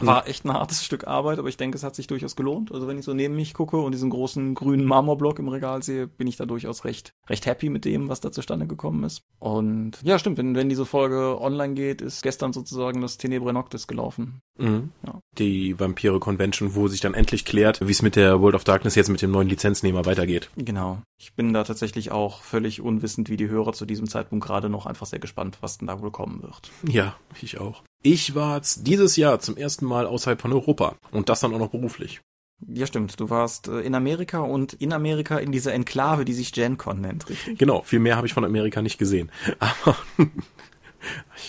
War echt ein hartes Stück Arbeit, aber ich denke, es hat sich durchaus gelohnt. Also wenn ich so neben mich gucke und diesen großen grünen Marmorblock im Regal sehe, bin ich da durchaus recht, recht happy mit dem, was da zustande gekommen ist. Und ja, stimmt, wenn, wenn diese Folge online geht, ist gestern sozusagen das Tenebre Noctis gelaufen. Mhm. Ja. Die Vampire Convention, wo sich dann endlich klärt, wie es mit der World of Darkness jetzt mit dem neuen Lizenznehmer weitergeht. Genau. Ich bin da tatsächlich auch völlig unwissend, wie die Hörer zu diesem Zeitpunkt gerade noch einfach sehr gespannt, was denn da wohl kommen wird. Ja, ich auch. Ich war dieses Jahr zum ersten Mal außerhalb von Europa und das dann auch noch beruflich. Ja, stimmt. Du warst äh, in Amerika und in Amerika in dieser Enklave, die sich GenCon nennt, richtig? Genau, viel mehr habe ich von Amerika nicht gesehen. Aber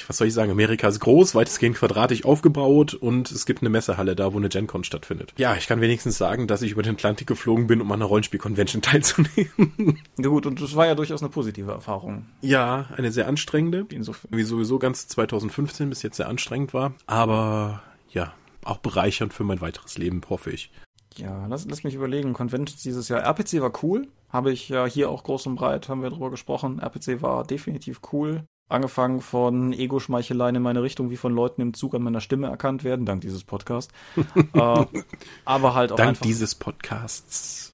was soll ich sagen, Amerika ist groß, weitestgehend quadratisch aufgebaut und es gibt eine Messehalle da, wo eine GenCon stattfindet. Ja, ich kann wenigstens sagen, dass ich über den Atlantik geflogen bin, um an einer Rollenspiel-Convention teilzunehmen. Ja gut, und das war ja durchaus eine positive Erfahrung. Ja, eine sehr anstrengende, wie sowieso ganz 2015 bis jetzt sehr anstrengend war, aber ja, auch bereichernd für mein weiteres Leben, hoffe ich. Ja, lass, lass mich überlegen. Conventions dieses Jahr. RPC war cool. Habe ich ja hier auch groß und breit, haben wir drüber gesprochen. RPC war definitiv cool. Angefangen von Ego-Schmeicheleien in meine Richtung, wie von Leuten im Zug an meiner Stimme erkannt werden, dank dieses Podcasts. äh, aber halt auch dank einfach. dieses Podcasts.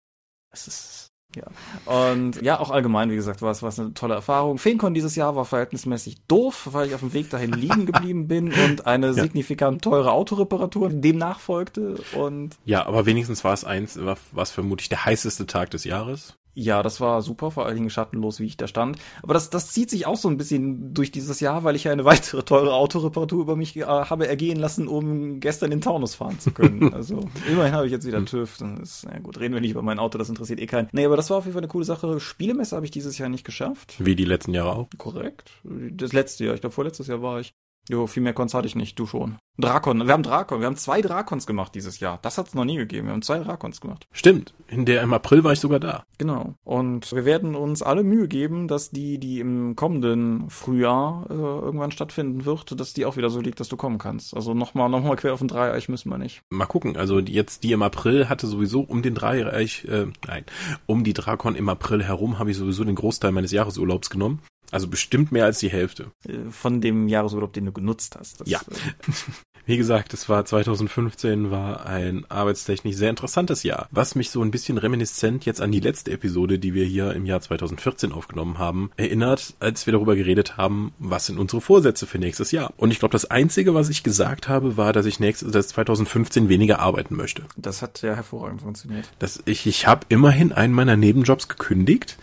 Es ist ja. Und ja, auch allgemein, wie gesagt, war es, war es eine tolle Erfahrung. Feencon dieses Jahr war verhältnismäßig doof, weil ich auf dem Weg dahin liegen geblieben bin und eine ja. signifikant teure Autoreparatur dem nachfolgte. Und ja, aber wenigstens war es eins, war, war es vermutlich der heißeste Tag des Jahres. Ja, das war super, vor allen Dingen schattenlos, wie ich da stand. Aber das, das zieht sich auch so ein bisschen durch dieses Jahr, weil ich ja eine weitere teure Autoreparatur über mich äh, habe ergehen lassen, um gestern in Taunus fahren zu können. Also immerhin habe ich jetzt wieder TÜV. Dann ist, na gut, reden wir nicht über mein Auto, das interessiert eh keinen. Nee, aber das war auf jeden Fall eine coole Sache. Spielemesse habe ich dieses Jahr nicht geschafft. Wie die letzten Jahre auch. Korrekt. Das letzte Jahr, ich glaube vorletztes Jahr war ich. Jo, viel mehr Cons hatte ich nicht, du schon. Drakon, wir haben Drakon, wir haben zwei Drakons gemacht dieses Jahr. Das hat es noch nie gegeben. Wir haben zwei Drakons gemacht. Stimmt, in der im April war ich sogar da. Genau. Und wir werden uns alle Mühe geben, dass die, die im kommenden Frühjahr äh, irgendwann stattfinden wird, dass die auch wieder so liegt, dass du kommen kannst. Also nochmal noch mal quer auf den Dreieich müssen wir nicht. Mal gucken. Also jetzt die im April hatte sowieso um den Dreieich, äh, nein, um die Drakon im April herum habe ich sowieso den Großteil meines Jahresurlaubs genommen. Also bestimmt mehr als die Hälfte. Äh, von dem Jahresurlaub, den du genutzt hast. Das, ja. Äh, Wie gesagt, es war 2015, war ein arbeitstechnisch sehr interessantes Jahr, was mich so ein bisschen reminiszent jetzt an die letzte Episode, die wir hier im Jahr 2014 aufgenommen haben, erinnert, als wir darüber geredet haben, was sind unsere Vorsätze für nächstes Jahr. Und ich glaube, das Einzige, was ich gesagt habe, war, dass ich nächstes, dass 2015 weniger arbeiten möchte. Das hat ja hervorragend funktioniert. Dass ich, ich habe immerhin einen meiner Nebenjobs gekündigt,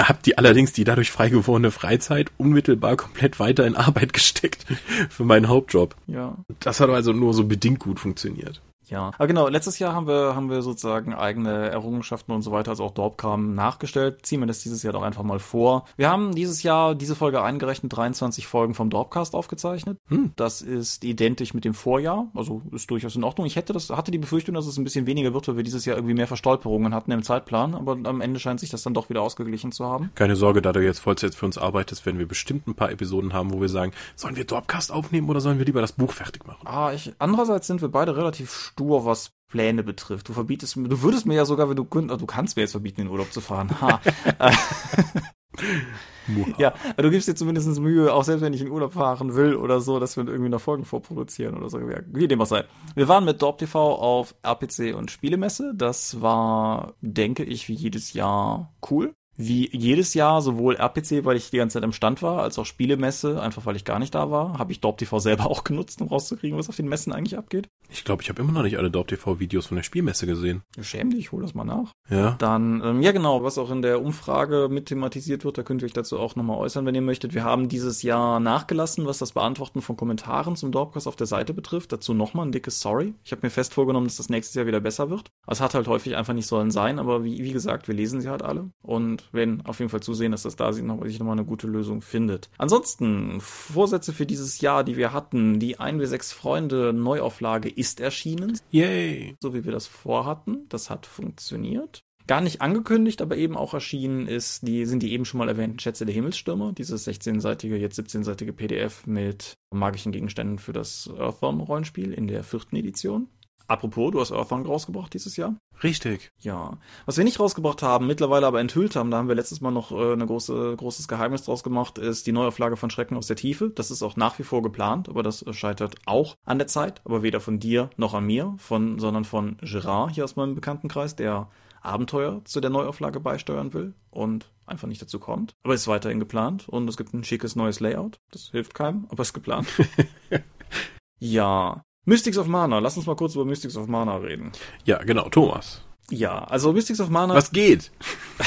habe die allerdings die dadurch frei gewordene Freizeit unmittelbar komplett weiter in Arbeit gesteckt für meinen Hauptjob. Ja. Das hat also nur so bedingt gut funktioniert. Ja, aber genau, letztes Jahr haben wir, haben wir sozusagen eigene Errungenschaften und so weiter, also auch Dorpkram nachgestellt. Ziehen wir das dieses Jahr doch einfach mal vor. Wir haben dieses Jahr diese Folge eingerechnet 23 Folgen vom Dorpcast aufgezeichnet. Hm. Das ist identisch mit dem Vorjahr, also ist durchaus in Ordnung. Ich hätte das, hatte die Befürchtung, dass es ein bisschen weniger wird, weil wir dieses Jahr irgendwie mehr Verstolperungen hatten im Zeitplan, aber am Ende scheint sich das dann doch wieder ausgeglichen zu haben. Keine Sorge, da du jetzt Vollzeit für uns arbeitest, werden wir bestimmt ein paar Episoden haben, wo wir sagen, sollen wir Dorpcast aufnehmen oder sollen wir lieber das Buch fertig machen? Ah, ich, andererseits sind wir beide relativ stur, was Pläne betrifft. Du verbietest mir, du würdest mir ja sogar, wenn du, du kannst mir jetzt verbieten, in Urlaub zu fahren. Ha. Ja, du gibst dir zumindest Mühe, auch selbst wenn ich in Urlaub fahren will oder so, dass wir irgendwie noch Folgen vorproduzieren oder so. Ja, wie dem auch sei. Wir waren mit Dorp TV auf RPC und Spielemesse. Das war, denke ich, wie jedes Jahr cool wie jedes Jahr sowohl RPC, weil ich die ganze Zeit im Stand war, als auch Spielemesse, einfach weil ich gar nicht da war, habe ich Dorp TV selber auch genutzt, um rauszukriegen, was auf den Messen eigentlich abgeht. Ich glaube, ich habe immer noch nicht alle Dorp TV Videos von der Spielmesse gesehen. Schäm dich, hol das mal nach. Ja. Dann, ähm, ja genau, was auch in der Umfrage mit thematisiert wird, da könnt ihr euch dazu auch nochmal äußern, wenn ihr möchtet. Wir haben dieses Jahr nachgelassen, was das Beantworten von Kommentaren zum Dorpcast auf der Seite betrifft. Dazu nochmal ein dickes Sorry. Ich habe mir fest vorgenommen, dass das nächstes Jahr wieder besser wird. Es hat halt häufig einfach nicht sollen sein, aber wie, wie gesagt, wir lesen sie halt alle und werden auf jeden Fall zusehen, dass das da sich nochmal noch eine gute Lösung findet. Ansonsten, Vorsätze für dieses Jahr, die wir hatten. Die 1 w 6 Freunde Neuauflage ist erschienen. Yay! So wie wir das vorhatten. Das hat funktioniert gar nicht angekündigt, aber eben auch erschienen ist, die sind die eben schon mal erwähnten Schätze der Himmelsstürmer, dieses 16-seitige, jetzt 17-seitige PDF mit magischen Gegenständen für das Earthworm-Rollenspiel in der vierten Edition. Apropos, du hast Earthbound rausgebracht dieses Jahr. Richtig. Ja. Was wir nicht rausgebracht haben, mittlerweile aber enthüllt haben, da haben wir letztes Mal noch äh, ein große, großes Geheimnis draus gemacht, ist die Neuauflage von Schrecken aus der Tiefe. Das ist auch nach wie vor geplant, aber das scheitert auch an der Zeit, aber weder von dir noch an mir, von, sondern von Gerard hier aus meinem Bekanntenkreis, der Abenteuer zu der Neuauflage beisteuern will und einfach nicht dazu kommt. Aber es ist weiterhin geplant und es gibt ein schickes neues Layout. Das hilft keinem, aber es ist geplant. ja, Mystics of Mana, lass uns mal kurz über Mystics of Mana reden. Ja, genau, Thomas. Ja, also Mystics of Mana. Was geht?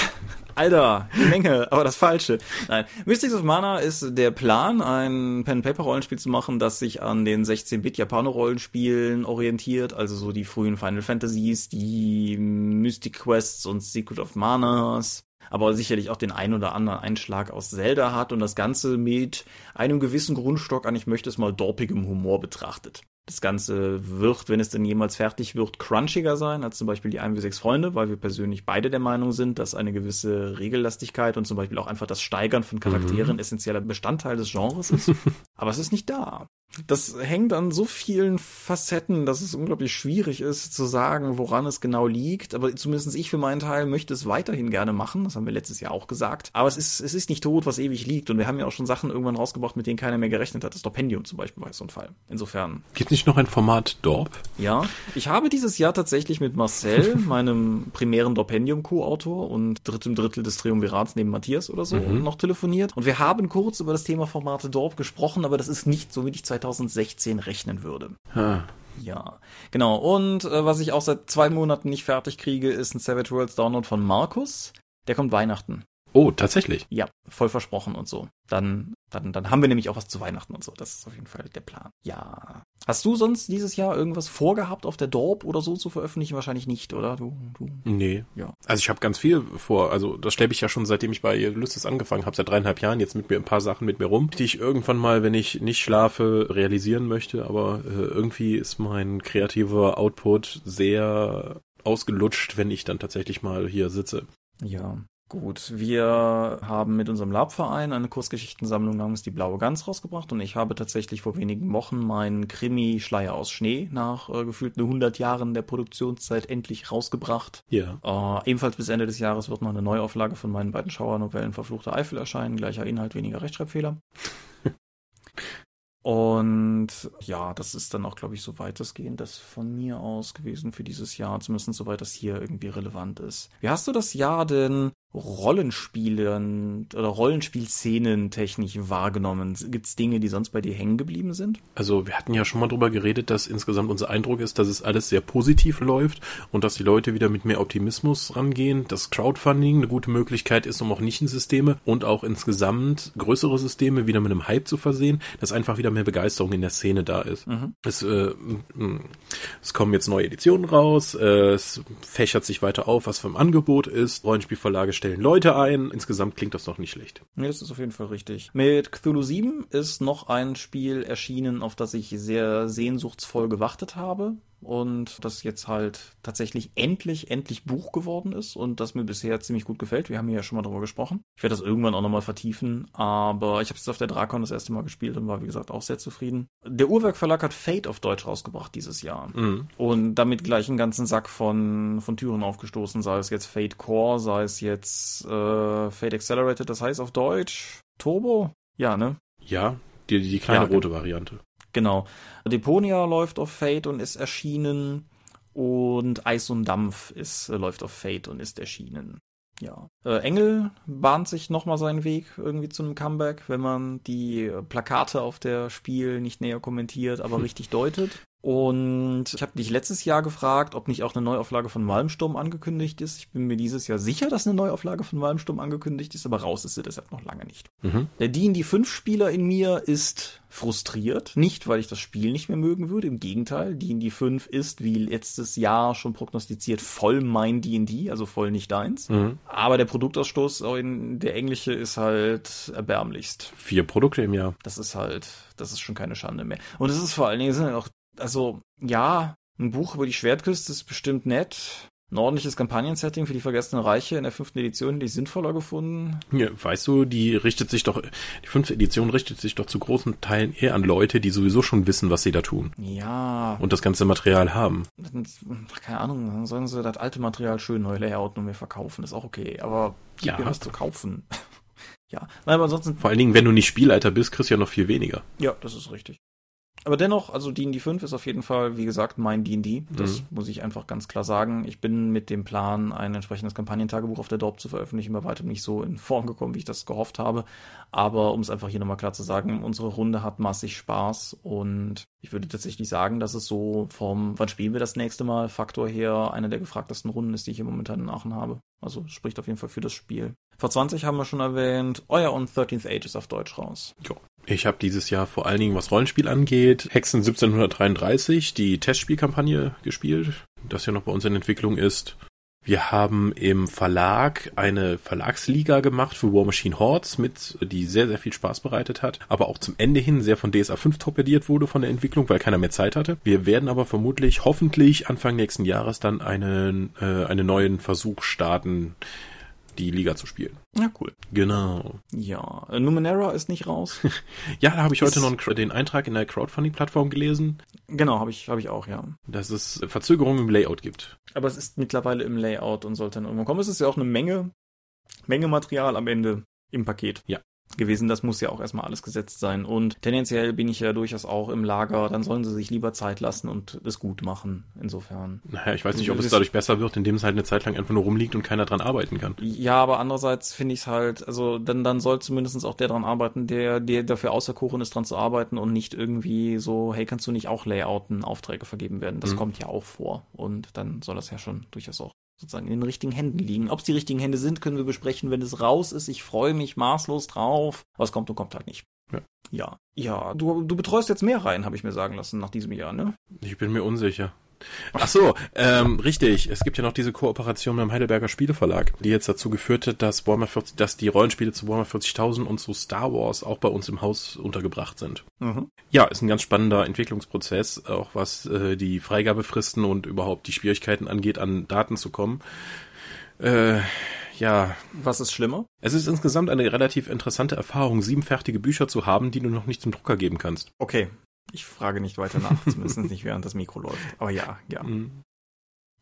Alter, eine Menge, aber das Falsche. Nein, Mystics of Mana ist der Plan, ein Pen-Paper-Rollenspiel zu machen, das sich an den 16-Bit-Japano-Rollenspielen orientiert, also so die frühen Final Fantasies, die Mystic Quests und Secret of Manas, aber sicherlich auch den ein oder anderen Einschlag aus Zelda hat und das Ganze mit einem gewissen Grundstock an, ich möchte es mal dorpigem Humor betrachtet. Das Ganze wird, wenn es denn jemals fertig wird, crunchiger sein als zum Beispiel die 1 wie 6 Freunde, weil wir persönlich beide der Meinung sind, dass eine gewisse Regellastigkeit und zum Beispiel auch einfach das Steigern von Charakteren mhm. essentieller Bestandteil des Genres ist. Aber es ist nicht da. Das hängt an so vielen Facetten, dass es unglaublich schwierig ist zu sagen, woran es genau liegt. Aber zumindest ich für meinen Teil möchte es weiterhin gerne machen. Das haben wir letztes Jahr auch gesagt. Aber es ist, es ist nicht tot, was ewig liegt. Und wir haben ja auch schon Sachen irgendwann rausgebracht, mit denen keiner mehr gerechnet hat. Das Dopendium zum Beispiel war so ein Fall. Insofern. Gibt nicht noch ein Format Dorp? Ja. Ich habe dieses Jahr tatsächlich mit Marcel, meinem primären Dopendium-Co-Autor und drittem Drittel des Triumvirats neben Matthias oder so, mhm. noch telefoniert. Und wir haben kurz über das Thema Formate Dorp gesprochen, aber das ist nicht so, wie ich 2016 rechnen würde. Ha. Ja, genau. Und äh, was ich auch seit zwei Monaten nicht fertig kriege, ist ein Savage Worlds Download von Markus. Der kommt Weihnachten. Oh, tatsächlich? Ja, voll versprochen und so. Dann, dann, dann haben wir nämlich auch was zu Weihnachten und so. Das ist auf jeden Fall der Plan. Ja. Hast du sonst dieses Jahr irgendwas vorgehabt, auf der Dorp oder so zu veröffentlichen? Wahrscheinlich nicht, oder? Du, du. Nee. Ja. Also ich habe ganz viel vor. Also das stelle ich ja schon, seitdem ich bei Ulysses angefangen habe, seit dreieinhalb Jahren jetzt mit mir ein paar Sachen mit mir rum, die ich irgendwann mal, wenn ich nicht schlafe, realisieren möchte. Aber äh, irgendwie ist mein kreativer Output sehr ausgelutscht, wenn ich dann tatsächlich mal hier sitze. Ja, Gut, wir haben mit unserem Labverein eine Kurzgeschichtensammlung namens Die Blaue Gans rausgebracht und ich habe tatsächlich vor wenigen Wochen meinen Krimi Schleier aus Schnee nach äh, gefühlten 100 Jahren der Produktionszeit endlich rausgebracht. Ja. Äh, ebenfalls bis Ende des Jahres wird noch eine Neuauflage von meinen beiden Schauernovellen Verfluchte Eifel erscheinen, gleicher Inhalt, weniger Rechtschreibfehler. Und ja, das ist dann auch, glaube ich, so weitestgehend das von mir aus gewesen für dieses Jahr, zumindest soweit das hier irgendwie relevant ist. Wie hast du das Jahr denn Rollenspielen oder Rollenspielszenen technisch wahrgenommen? Gibt es Dinge, die sonst bei dir hängen geblieben sind? Also wir hatten ja schon mal drüber geredet, dass insgesamt unser Eindruck ist, dass es alles sehr positiv läuft und dass die Leute wieder mit mehr Optimismus rangehen, dass Crowdfunding eine gute Möglichkeit ist, um auch Nischensysteme und auch insgesamt größere Systeme wieder mit einem Hype zu versehen, dass einfach wieder mehr Begeisterung in der Szene da ist. Mhm. Es, äh, es kommen jetzt neue Editionen raus, äh, es fächert sich weiter auf, was vom Angebot ist, Rollenspielverlage stellen Leute ein. Insgesamt klingt das doch nicht schlecht. Ja, das ist auf jeden Fall richtig. Mit Cthulhu 7 ist noch ein Spiel erschienen, auf das ich sehr sehnsuchtsvoll gewartet habe. Und das jetzt halt tatsächlich endlich, endlich Buch geworden ist und das mir bisher ziemlich gut gefällt. Wir haben hier ja schon mal drüber gesprochen. Ich werde das irgendwann auch nochmal vertiefen, aber ich habe es auf der Drakon das erste Mal gespielt und war, wie gesagt, auch sehr zufrieden. Der Uhrwerk Verlag hat Fate auf Deutsch rausgebracht dieses Jahr Mhm. und damit gleich einen ganzen Sack von, von Türen aufgestoßen, sei es jetzt Fate Core, sei es jetzt äh, Fate Accelerated, das heißt auf Deutsch Turbo? Ja, ne? Ja, die, die kleine Ja, rote Variante. Genau. Deponia läuft auf Fate und ist erschienen. Und Eis und Dampf ist, äh, läuft auf Fate und ist erschienen. Ja. Äh, Engel bahnt sich nochmal seinen Weg irgendwie zu einem Comeback, wenn man die Plakate auf der Spiel nicht näher kommentiert, aber richtig deutet. Und ich habe dich letztes Jahr gefragt, ob nicht auch eine Neuauflage von Malmsturm angekündigt ist. Ich bin mir dieses Jahr sicher, dass eine Neuauflage von Malmsturm angekündigt ist, aber raus ist sie deshalb noch lange nicht. Mhm. Der D&D 5-Spieler in mir ist frustriert. Nicht, weil ich das Spiel nicht mehr mögen würde. Im Gegenteil, D&D 5 ist, wie letztes Jahr schon prognostiziert, voll mein D&D, also voll nicht deins. Mhm. Aber der Produktausstoß in der englische ist halt erbärmlichst. Vier Produkte im Jahr. Das ist halt, das ist schon keine Schande mehr. Und es ist vor allen Dingen, es sind auch, also, ja, ein Buch über die Schwertküste ist bestimmt nett. Ein ordentliches Kampagnensetting für die Vergessenen Reiche in der fünften Edition hätte ich sinnvoller gefunden. Ja, weißt du, die richtet sich doch, die fünfte Edition richtet sich doch zu großen Teilen eher an Leute, die sowieso schon wissen, was sie da tun Ja, und das ganze Material haben. Keine Ahnung, dann sollen sie das alte Material schön neu layouten und mir verkaufen, ist auch okay. Aber gib Ja. mir was zu kaufen. ja, nein, aber ansonsten, Vor allen Dingen, wenn du nicht Spielleiter bist, kriegst du ja noch viel weniger. ja, das ist richtig. Aber dennoch, also D&D 5 ist auf jeden Fall, wie gesagt, mein D&D. Das Mhm. muss ich einfach ganz klar sagen. Ich bin mit dem Plan, ein entsprechendes Kampagnentagebuch auf der Dorp zu veröffentlichen, bei weitem nicht so in Form gekommen, wie ich das gehofft habe. Aber um es einfach hier nochmal klar zu sagen, unsere Runde hat massig Spaß und ich würde tatsächlich sagen, dass es so vom, wann spielen wir das nächste Mal, Faktor her, eine der gefragtesten Runden ist, die ich hier momentan in Aachen habe. Also spricht auf jeden Fall für das Spiel. Vor 20 haben wir schon erwähnt, euer und 13th Age ist auf Deutsch raus. Jo. Ich habe dieses Jahr vor allen Dingen, was Rollenspiel angeht, Hexen 1733, die Testspielkampagne gespielt, das ja noch bei uns in Entwicklung ist. Wir haben im Verlag eine Verlagsliga gemacht für War Machine Hordes mit, die sehr, sehr viel Spaß bereitet hat, aber auch zum Ende hin sehr von DSA 5 torpediert wurde von der Entwicklung, weil keiner mehr Zeit hatte. Wir werden aber vermutlich, hoffentlich Anfang nächsten Jahres dann einen, äh, einen neuen Versuch starten, die Liga zu spielen. Ja, cool. Genau. Ja, Numenera ist nicht raus. Ja, da habe ich heute Ist- noch einen, den Eintrag in der Crowdfunding-Plattform gelesen, genau, habe ich, hab ich auch, ja. dass es Verzögerungen im Layout gibt. Aber es ist mittlerweile im Layout und sollte dann irgendwann kommen. Es ist ja auch eine Menge, Menge Material am Ende im Paket. Ja. Gewesen, das muss ja auch erstmal alles gesetzt sein. Und tendenziell bin ich ja durchaus auch im Lager, dann sollen sie sich lieber Zeit lassen und es gut machen. Insofern. Naja, ich weiß nicht, ob es dadurch besser wird, indem es halt eine Zeit lang einfach nur rumliegt und keiner dran arbeiten kann. Ja, aber andererseits finde ich es halt, also dann, dann soll zumindest auch der dran arbeiten, der, der dafür auserkoren ist, dran zu arbeiten und nicht irgendwie so, hey, kannst du nicht auch Layouten, Aufträge vergeben werden? Das Mhm. kommt ja auch vor. Und dann soll das ja schon durchaus auch sozusagen in den richtigen Händen liegen. Ob es die richtigen Hände sind, können wir besprechen, wenn es raus ist. Ich freue mich maßlos drauf. Was kommt und kommt halt nicht. Ja. Ja, ja. Du, du betreust jetzt mehr Reihen, habe ich mir sagen lassen, nach diesem Jahr, ne? Ich bin mir unsicher. Ach so, ähm, richtig. Es gibt ja noch diese Kooperation mit dem Heidelberger Spieleverlag, die jetzt dazu geführt hat, dass Warhammer 40, dass die Rollenspiele zu Warhammer 40.000 und zu Star Wars auch bei uns im Haus untergebracht sind. Mhm. Ja, ist ein ganz spannender Entwicklungsprozess, auch was äh, die Freigabefristen und überhaupt die Schwierigkeiten angeht, an Daten zu kommen. Äh, ja, Was ist schlimmer? es ist insgesamt eine relativ interessante Erfahrung, sieben fertige Bücher zu haben, die du noch nicht zum Drucker geben kannst. Okay. Ich frage nicht weiter nach, zumindest nicht während das Mikro läuft. Aber ja, ja. Mhm.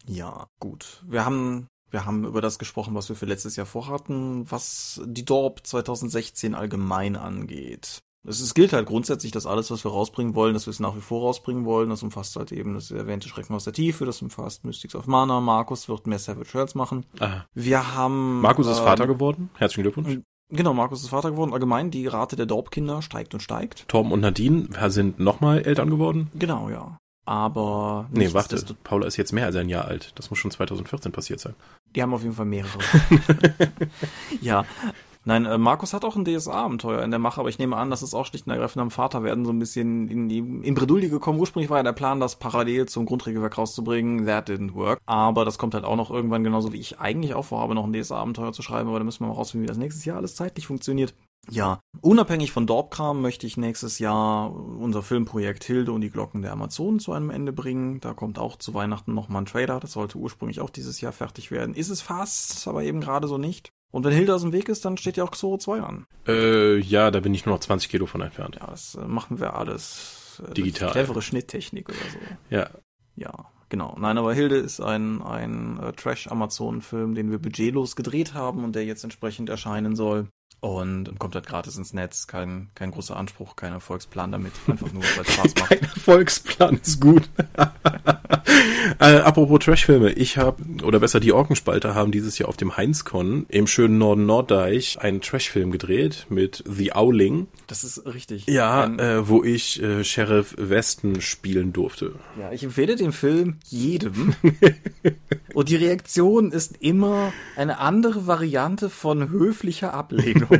Ja, gut. Wir haben, wir haben über das gesprochen, was wir für letztes Jahr vorhatten, was die Dorp 2016 allgemein angeht. Es gilt halt grundsätzlich, dass alles, was wir rausbringen wollen, dass wir es nach wie vor rausbringen wollen. Das umfasst halt eben das erwähnte Schrecken aus der Tiefe, das umfasst Mystics of Mana. Markus wird mehr Savage Worlds machen. Ah, Wir haben. Markus ist ähm, Vater geworden. Herzlichen Glückwunsch. Genau, Markus ist Vater geworden. Allgemein, die Rate der Dorp-Kinder steigt und steigt. Torben und Nadine sind nochmal Eltern geworden. Genau, ja. Aber. Nee, warte. Paula ist jetzt mehr als ein Jahr alt. Das muss schon 2014 passiert sein. Die haben auf jeden Fall mehrere. ja. Nein, äh, Markus hat auch ein DSA-Abenteuer in der Mache, aber ich nehme an, das ist auch schlicht und ergreifend am Vaterwerden so ein bisschen in die in Bredouille gekommen. Ursprünglich war ja der Plan, das parallel zum Grundregelwerk rauszubringen. That didn't work. Aber das kommt halt auch noch irgendwann, genauso wie ich eigentlich auch vorhabe, noch ein DSA-Abenteuer zu schreiben, aber da müssen wir mal rausfinden, wie das nächstes Jahr alles zeitlich funktioniert. Ja, unabhängig von Dorpkram möchte ich nächstes Jahr unser Filmprojekt Hilde und die Glocken der Amazonen zu einem Ende bringen. Da kommt auch zu Weihnachten nochmal ein Trailer. Das sollte ursprünglich auch dieses Jahr fertig werden. Ist es fast, aber eben gerade so nicht. Und wenn Hilde aus dem Weg ist, dann steht ja auch Xoro 2 an. Äh, ja, da bin ich nur noch 20 Kilo von entfernt. Ja, das äh, machen wir alles. Äh, Digital. Clevere Schnitttechnik oder so. Ja. Ja, genau. Nein, aber Hilde ist ein, ein äh, Trash-Amazon-Film, den wir budgetlos gedreht haben und der jetzt entsprechend erscheinen soll. Und kommt halt gratis ins Netz. Kein, kein großer Anspruch, kein Erfolgsplan damit. Einfach nur, weil es Spaß macht. Kein Erfolgsplan ist gut. äh, apropos Trashfilme. Ich habe, oder besser die Orkenspalter haben dieses Jahr auf dem Heinzcon im schönen Norden Norddeich einen Trashfilm gedreht mit The Owling. Das ist richtig. Ja, äh, wo ich äh, Sheriff Weston spielen durfte. Ja, ich empfehle den Film jedem. Und die Reaktion ist immer eine andere Variante von höflicher Ablehnung.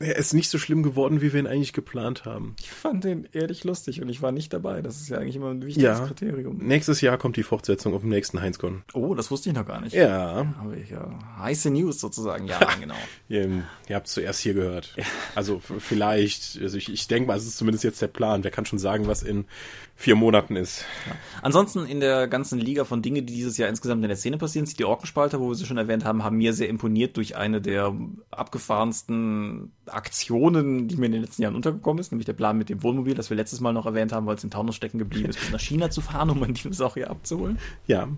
Er ist nicht so schlimm geworden, wie wir ihn eigentlich geplant haben. Ich fand den ehrlich lustig und ich war nicht dabei. Das ist ja eigentlich immer ein wichtiges Ja. Kriterium. Nächstes Jahr kommt die Fortsetzung auf dem nächsten Heinzcon. Oh, das wusste ich noch gar nicht. Ja, Habe ich ja heiße News sozusagen. Ja, genau. ihr, ihr habt zuerst hier gehört. Also vielleicht, also ich, ich denke mal, es ist zumindest jetzt der Plan. Wer kann schon sagen, was in vier Monaten ist? Ansonsten in der ganzen Liga von Dingen, die dieses Jahr insgesamt in der Szene passieren, sind die Orkenspalter, wo wir sie schon erwähnt haben, haben mir sehr imponiert durch eine der abgefahrensten Aktionen, die mir in den letzten Jahren untergekommen ist, nämlich der Plan mit dem Wohnmobil, das wir letztes Mal noch erwähnt haben, weil es im Taunus stecken geblieben ist, bis nach China zu fahren, um ein Dinosaurier abzuholen. Ja.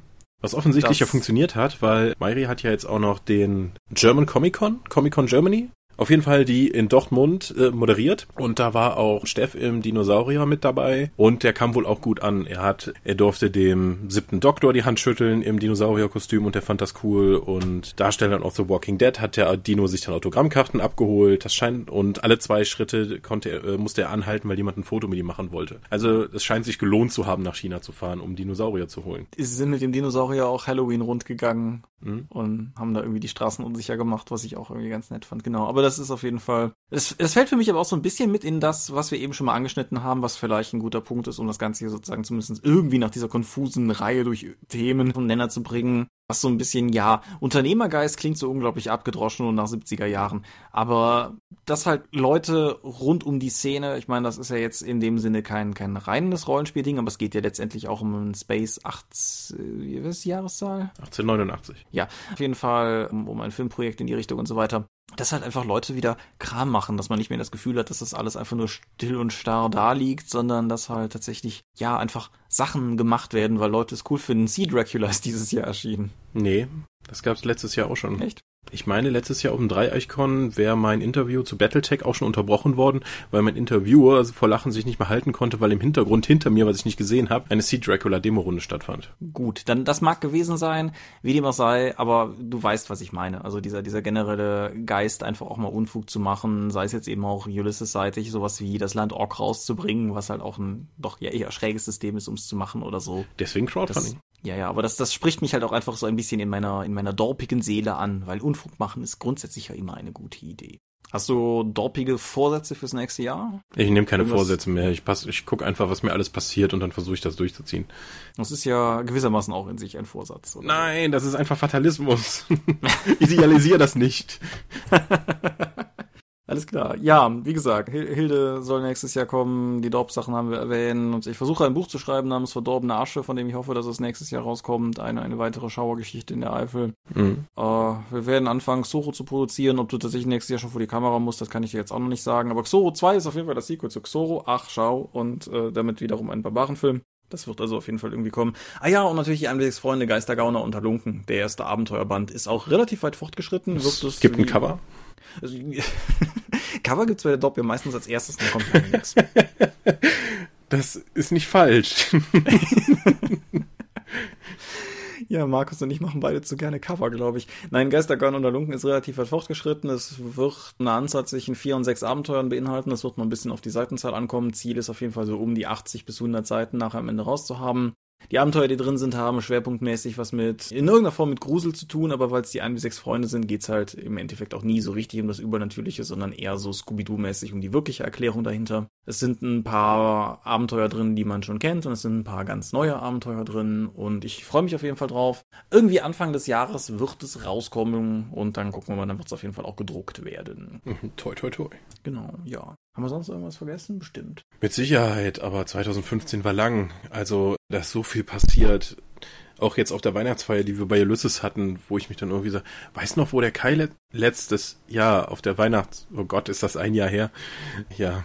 Was offensichtlich Das- ja funktioniert hat, weil Mairi hat ja jetzt auch noch den German Comic Con, Comic Con Germany. Auf jeden Fall die in Dortmund äh, moderiert und da war auch Steff im Dinosaurier mit dabei und der kam wohl auch gut an. Er hat, er durfte dem siebten Doktor die Hand schütteln im Dinosaurierkostüm und der fand das cool und Darstellern of The Walking Dead hat der Dino sich dann Autogrammkarten abgeholt. Das scheint und alle zwei Schritte konnte er, äh, musste er anhalten, weil jemand ein Foto mit ihm machen wollte. Also es scheint sich gelohnt zu haben, nach China zu fahren, um Dinosaurier zu holen. Sie sind mit dem Dinosaurier auch Halloween rundgegangen Mhm. und haben da irgendwie die Straßen unsicher gemacht, was ich auch irgendwie ganz nett fand. Genau, aber das ist auf jeden Fall, es, es fällt für mich aber auch so ein bisschen mit in das, was wir eben schon mal angeschnitten haben, was vielleicht ein guter Punkt ist, um das Ganze hier sozusagen zumindest irgendwie nach dieser konfusen Reihe durch Themen vom Nenner zu bringen. Was so ein bisschen, ja, Unternehmergeist klingt so unglaublich abgedroschen und nach 70er Jahren. Aber dass halt Leute rund um die Szene, ich meine, das ist ja jetzt in dem Sinne kein, kein reines Rollenspielding, aber es geht ja letztendlich auch um ein Space 8, äh, wie ist die Jahreszahl? 1889. Ja, auf jeden Fall um, um ein Filmprojekt in die Richtung und so weiter. Dass halt einfach Leute wieder Kram machen, dass man nicht mehr das Gefühl hat, dass das alles einfach nur still und starr da liegt, sondern dass halt tatsächlich, ja, einfach Sachen gemacht werden, weil Leute es cool finden. Sea Dracula ist dieses Jahr erschienen. Nee, das gab's letztes Jahr auch schon. Echt? Ich meine, letztes Jahr auf dem Dreieichkon wäre mein Interview zu Battletech auch schon unterbrochen worden, weil mein Interviewer vor Lachen sich nicht mehr halten konnte, weil im Hintergrund hinter mir, was ich nicht gesehen habe, eine Sea Dracula Demo-Runde stattfand. Gut, dann das mag gewesen sein, wie dem auch sei, aber du weißt, was ich meine. Also dieser, dieser generelle Geist, einfach auch mal Unfug zu machen, sei es jetzt eben auch Ulysses-seitig, sowas wie das Land Ork rauszubringen, was halt auch ein doch ja eher schräges System ist, um es zu machen oder so. Deswegen Das, Crowdfunding. Ja, ja, aber das, das spricht mich halt auch einfach so ein bisschen in meiner, in meiner dorpigen Seele an, weil Unfug machen ist grundsätzlich ja immer eine gute Idee. Hast du dorpige Vorsätze fürs nächste Jahr? Ich nehme keine Irgendwas- Vorsätze mehr. Ich, pass, ich gucke einfach, was mir alles passiert und dann versuche ich das durchzuziehen. Das ist ja gewissermaßen auch in sich ein Vorsatz. Oder? Nein, das ist einfach Fatalismus. Idealisiere das nicht. Alles klar. Ja, wie gesagt, Hil- Hilde soll nächstes Jahr kommen. Die Dorp-Sachen haben wir erwähnt. Und ich versuche ein Buch zu schreiben namens Verdorbene Asche, von dem ich hoffe, dass es nächstes Jahr rauskommt. Eine, eine weitere Schauergeschichte in der Eifel. Mhm. Äh, wir werden anfangen, Xoro zu produzieren. Ob du tatsächlich nächstes Jahr schon vor die Kamera musst, das kann ich dir jetzt auch noch nicht sagen. Aber Xoro 2 ist auf jeden Fall das Sequel zu Xoro. Ach, schau. Und äh, damit wiederum ein Barbarenfilm. Das wird also auf jeden Fall irgendwie kommen. Ah ja, und natürlich die Einblicksfreunde Geistergauner und Halunken. Der erste Abenteuerband ist auch relativ weit fortgeschritten. Es gibt ein Cover. Also, Cover gibt's bei der Dopp ja meistens als erstes, dann kommt dann nichts. Das ist nicht falsch. Ja, Markus und ich machen beide zu gerne Cover, glaube ich. Nein, Geistergarn und der Lunken ist relativ weit fortgeschritten. Es wird eine Anzahl zwischen vier und sechs Abenteuern beinhalten. Das wird noch ein bisschen auf die Seitenzahl ankommen. Ziel ist auf jeden Fall so um die 80 bis 100 Seiten nachher am Ende rauszuhaben. Die Abenteuer, die drin sind, haben schwerpunktmäßig was mit, in irgendeiner Form mit Grusel zu tun, aber weil es die ein bis sechs Freunde sind, geht's halt im Endeffekt auch nie so richtig um das Übernatürliche, sondern eher so Scooby-Doo-mäßig um die wirkliche Erklärung dahinter. Es sind ein paar Abenteuer drin, die man schon kennt und es sind ein paar ganz neue Abenteuer drin und ich freue mich auf jeden Fall drauf. Irgendwie Anfang des Jahres wird es rauskommen und dann gucken wir mal, dann wird es auf jeden Fall auch gedruckt werden. Toi, toi, toi. Genau, ja. Haben wir sonst irgendwas vergessen? Bestimmt. Mit Sicherheit, aber 2015 war lang. Also, da ist so viel passiert. Auch jetzt auf der Weihnachtsfeier, die wir bei Ulysses hatten, wo ich mich dann irgendwie so, weiß noch, wo der Kai let letztes Jahr auf der Weihnachts, oh Gott, ist das ein Jahr her? Ja,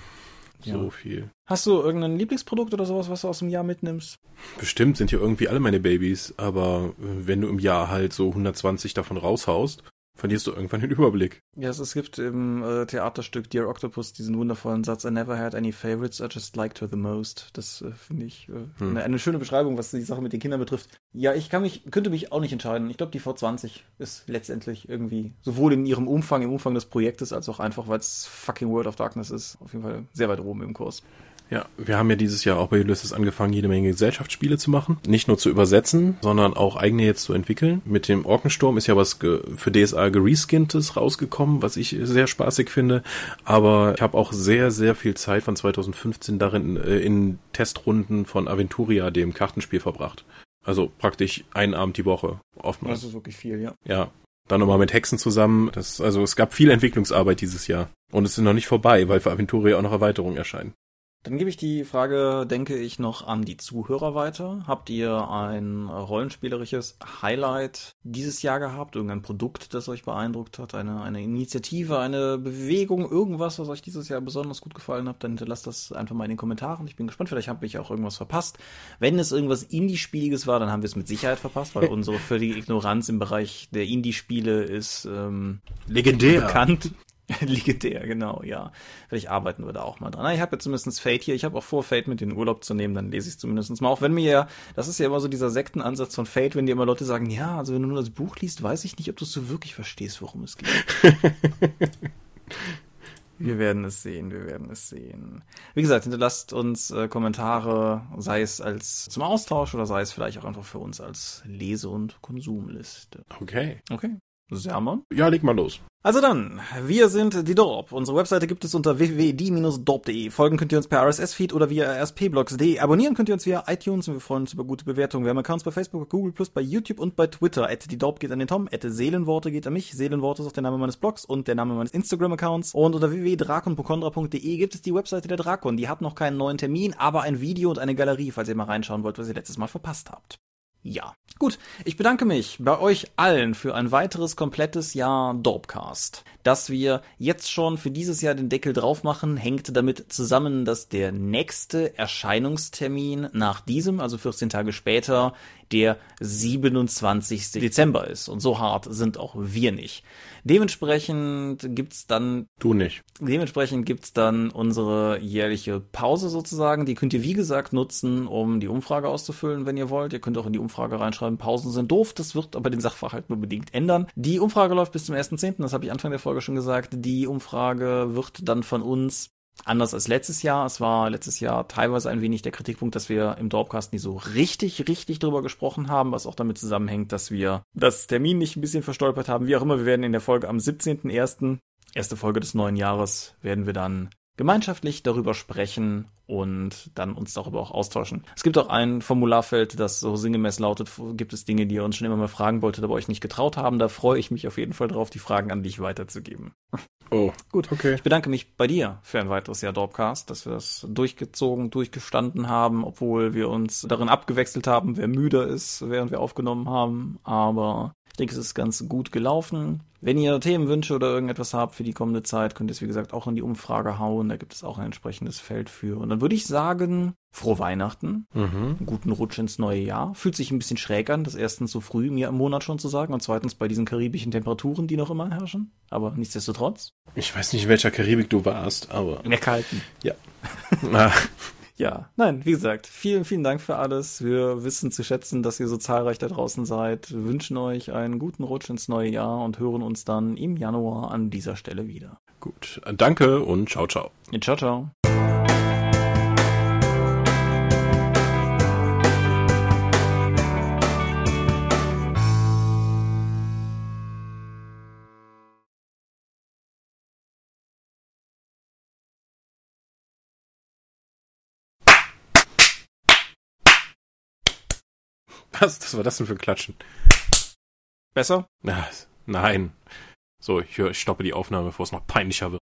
so Ja. viel. Hast du irgendein Lieblingsprodukt oder sowas, was du aus dem Jahr mitnimmst? Bestimmt sind hier irgendwie alle meine Babys, aber wenn du im Jahr halt so 120 davon raushaust, verlierst du irgendwann den Überblick. Ja, es, es gibt im äh, Theaterstück Dear Octopus diesen wundervollen Satz, I never had any favorites, I just liked her the most. Das äh, finde ich äh, Hm. eine, eine schöne Beschreibung, was die Sache mit den Kindern betrifft. Ja, ich kann mich, könnte mich auch nicht entscheiden. Ich glaube, die V20 ist letztendlich irgendwie, sowohl in ihrem Umfang, im Umfang des Projektes, als auch einfach, weil es fucking World of Darkness ist, auf jeden Fall sehr weit oben im Kurs. Ja, wir haben ja dieses Jahr auch bei Ulysses angefangen, jede Menge Gesellschaftsspiele zu machen. Nicht nur zu übersetzen, sondern auch eigene jetzt zu entwickeln. Mit dem Orkensturm ist ja was für DSA gereskinntes rausgekommen, was ich sehr spaßig finde. Aber ich habe auch sehr, sehr viel Zeit von 2015 darin äh, in Testrunden von Aventuria, dem Kartenspiel, verbracht. Also praktisch einen Abend die Woche, oftmals. Das ist wirklich viel, ja. Ja. Dann nochmal mit Hexen zusammen. Das, also es gab viel Entwicklungsarbeit dieses Jahr. Und es ist noch nicht vorbei, weil für Aventuria auch noch Erweiterungen erscheinen. Dann gebe ich die Frage, denke ich, noch an die Zuhörer weiter. Habt ihr ein rollenspielerisches Highlight dieses Jahr gehabt? Irgendein Produkt, das euch beeindruckt hat? Eine, eine Initiative, eine Bewegung, irgendwas, was euch dieses Jahr besonders gut gefallen hat? Dann hinterlasst das einfach mal in den Kommentaren. Ich bin gespannt, vielleicht habe ich auch irgendwas verpasst. Wenn es irgendwas Indie-Spieliges war, dann haben wir es mit Sicherheit verpasst, weil unsere völlige Ignoranz im Bereich der Indie-Spiele ist ähm, Legendär. bekannt. Legendär, genau, ja. Vielleicht arbeiten wir da auch mal dran. Na, ich habe ja zumindest Fate hier. Ich habe auch vor, Fate mit in den Urlaub zu nehmen, dann lese ich zumindest mal. Auch wenn mir ja, das ist ja immer so dieser Sektenansatz von Fate, wenn dir immer Leute sagen, ja, also wenn du nur das Buch liest, weiß ich nicht, ob du so wirklich verstehst, worum es geht. Wir werden es sehen, wir werden es sehen. Wie gesagt, hinterlasst uns äh, Kommentare, sei es als zum Austausch oder sei es vielleicht auch einfach für uns als Lese- und Konsumliste. Okay. Okay. Sermon? Ja, leg mal los. Also dann, wir sind die Dorp. Unsere Webseite gibt es unter www.die-dorp.de. Folgen könnt ihr uns per RSS-Feed oder via rspblogs.de. Abonnieren könnt ihr uns via iTunes und wir freuen uns über gute Bewertungen. Wir haben Accounts bei Facebook, Google+, bei YouTube und bei Twitter. At die Dorp geht an den Tom, at Seelenworte geht an mich. Seelenworte ist auch der Name meines Blogs und der Name meines Instagram-Accounts. Und unter www.drakonpokondra.de gibt es die Webseite der Drakon. Die hat noch keinen neuen Termin, aber ein Video und eine Galerie, falls ihr mal reinschauen wollt, was ihr letztes Mal verpasst habt. Ja. Gut, ich bedanke mich bei euch allen für ein weiteres komplettes Jahr Dorpcast. Dass wir jetzt schon für dieses Jahr den Deckel drauf machen, hängt damit zusammen, dass der nächste Erscheinungstermin nach diesem, also 14 Tage später, der 27. Dezember ist. Und so hart sind auch wir nicht. Dementsprechend gibt's dann Du nicht. Dementsprechend gibt's dann unsere jährliche Pause sozusagen. Die könnt ihr, wie gesagt, nutzen, um die Umfrage auszufüllen, wenn ihr wollt. Ihr könnt auch in die Umfrage reinschreiben, Pausen sind doof. Das wird aber den Sachverhalt nur bedingt ändern. Die Umfrage läuft bis zum 1.10., das habe ich Anfang der Folge schon gesagt. Die Umfrage wird dann von uns Anders als letztes Jahr. Es war letztes Jahr teilweise ein wenig der Kritikpunkt, dass wir im Dorpcast nie so richtig, richtig drüber gesprochen haben, was auch damit zusammenhängt, dass wir das Termin nicht ein bisschen verstolpert haben. Wie auch immer, wir werden in der Folge am 17.01., erste Folge des neuen Jahres, werden wir dann gemeinschaftlich darüber sprechen und dann uns darüber auch austauschen. Es gibt auch ein Formularfeld, das so sinngemäß lautet, gibt es Dinge, die ihr uns schon immer mal fragen wolltet, aber euch nicht getraut haben. Da freue ich mich auf jeden Fall drauf, die Fragen an dich weiterzugeben. Oh. Gut, Okay. ich bedanke mich bei dir für ein weiteres Jahr Dorpcast, dass wir das durchgezogen, durchgestanden haben, obwohl wir uns darin abgewechselt haben, wer müder ist, während wir aufgenommen haben. Aber ich denke, es ist ganz gut gelaufen. Wenn ihr Themenwünsche oder irgendetwas habt für die kommende Zeit, könnt ihr es, wie gesagt, auch in die Umfrage hauen. Da gibt es auch ein entsprechendes Feld für. Und dann würde ich sagen, frohe Weihnachten, Mhm. einen guten Rutsch ins neue Jahr. Fühlt sich ein bisschen schräg an, das erstens so früh mir im Monat schon zu sagen und zweitens bei diesen karibischen Temperaturen, die noch immer herrschen. Aber nichtsdestotrotz, Ich weiß nicht, in welcher Karibik du warst, aber in der kalten. ah, Ja, nein, wie gesagt, vielen, vielen Dank für alles. Wir wissen zu schätzen, dass ihr so zahlreich da draußen seid, Wir wünschen euch einen guten Rutsch ins neue Jahr und hören uns dann im Januar an dieser Stelle wieder. gut. Danke und ciao, ciao. Ja, ciao, ciao. Was? Was war das denn für ein Klatschen? Besser? Nein. So, ich, höre, ich stoppe die Aufnahme, bevor es noch peinlicher wird.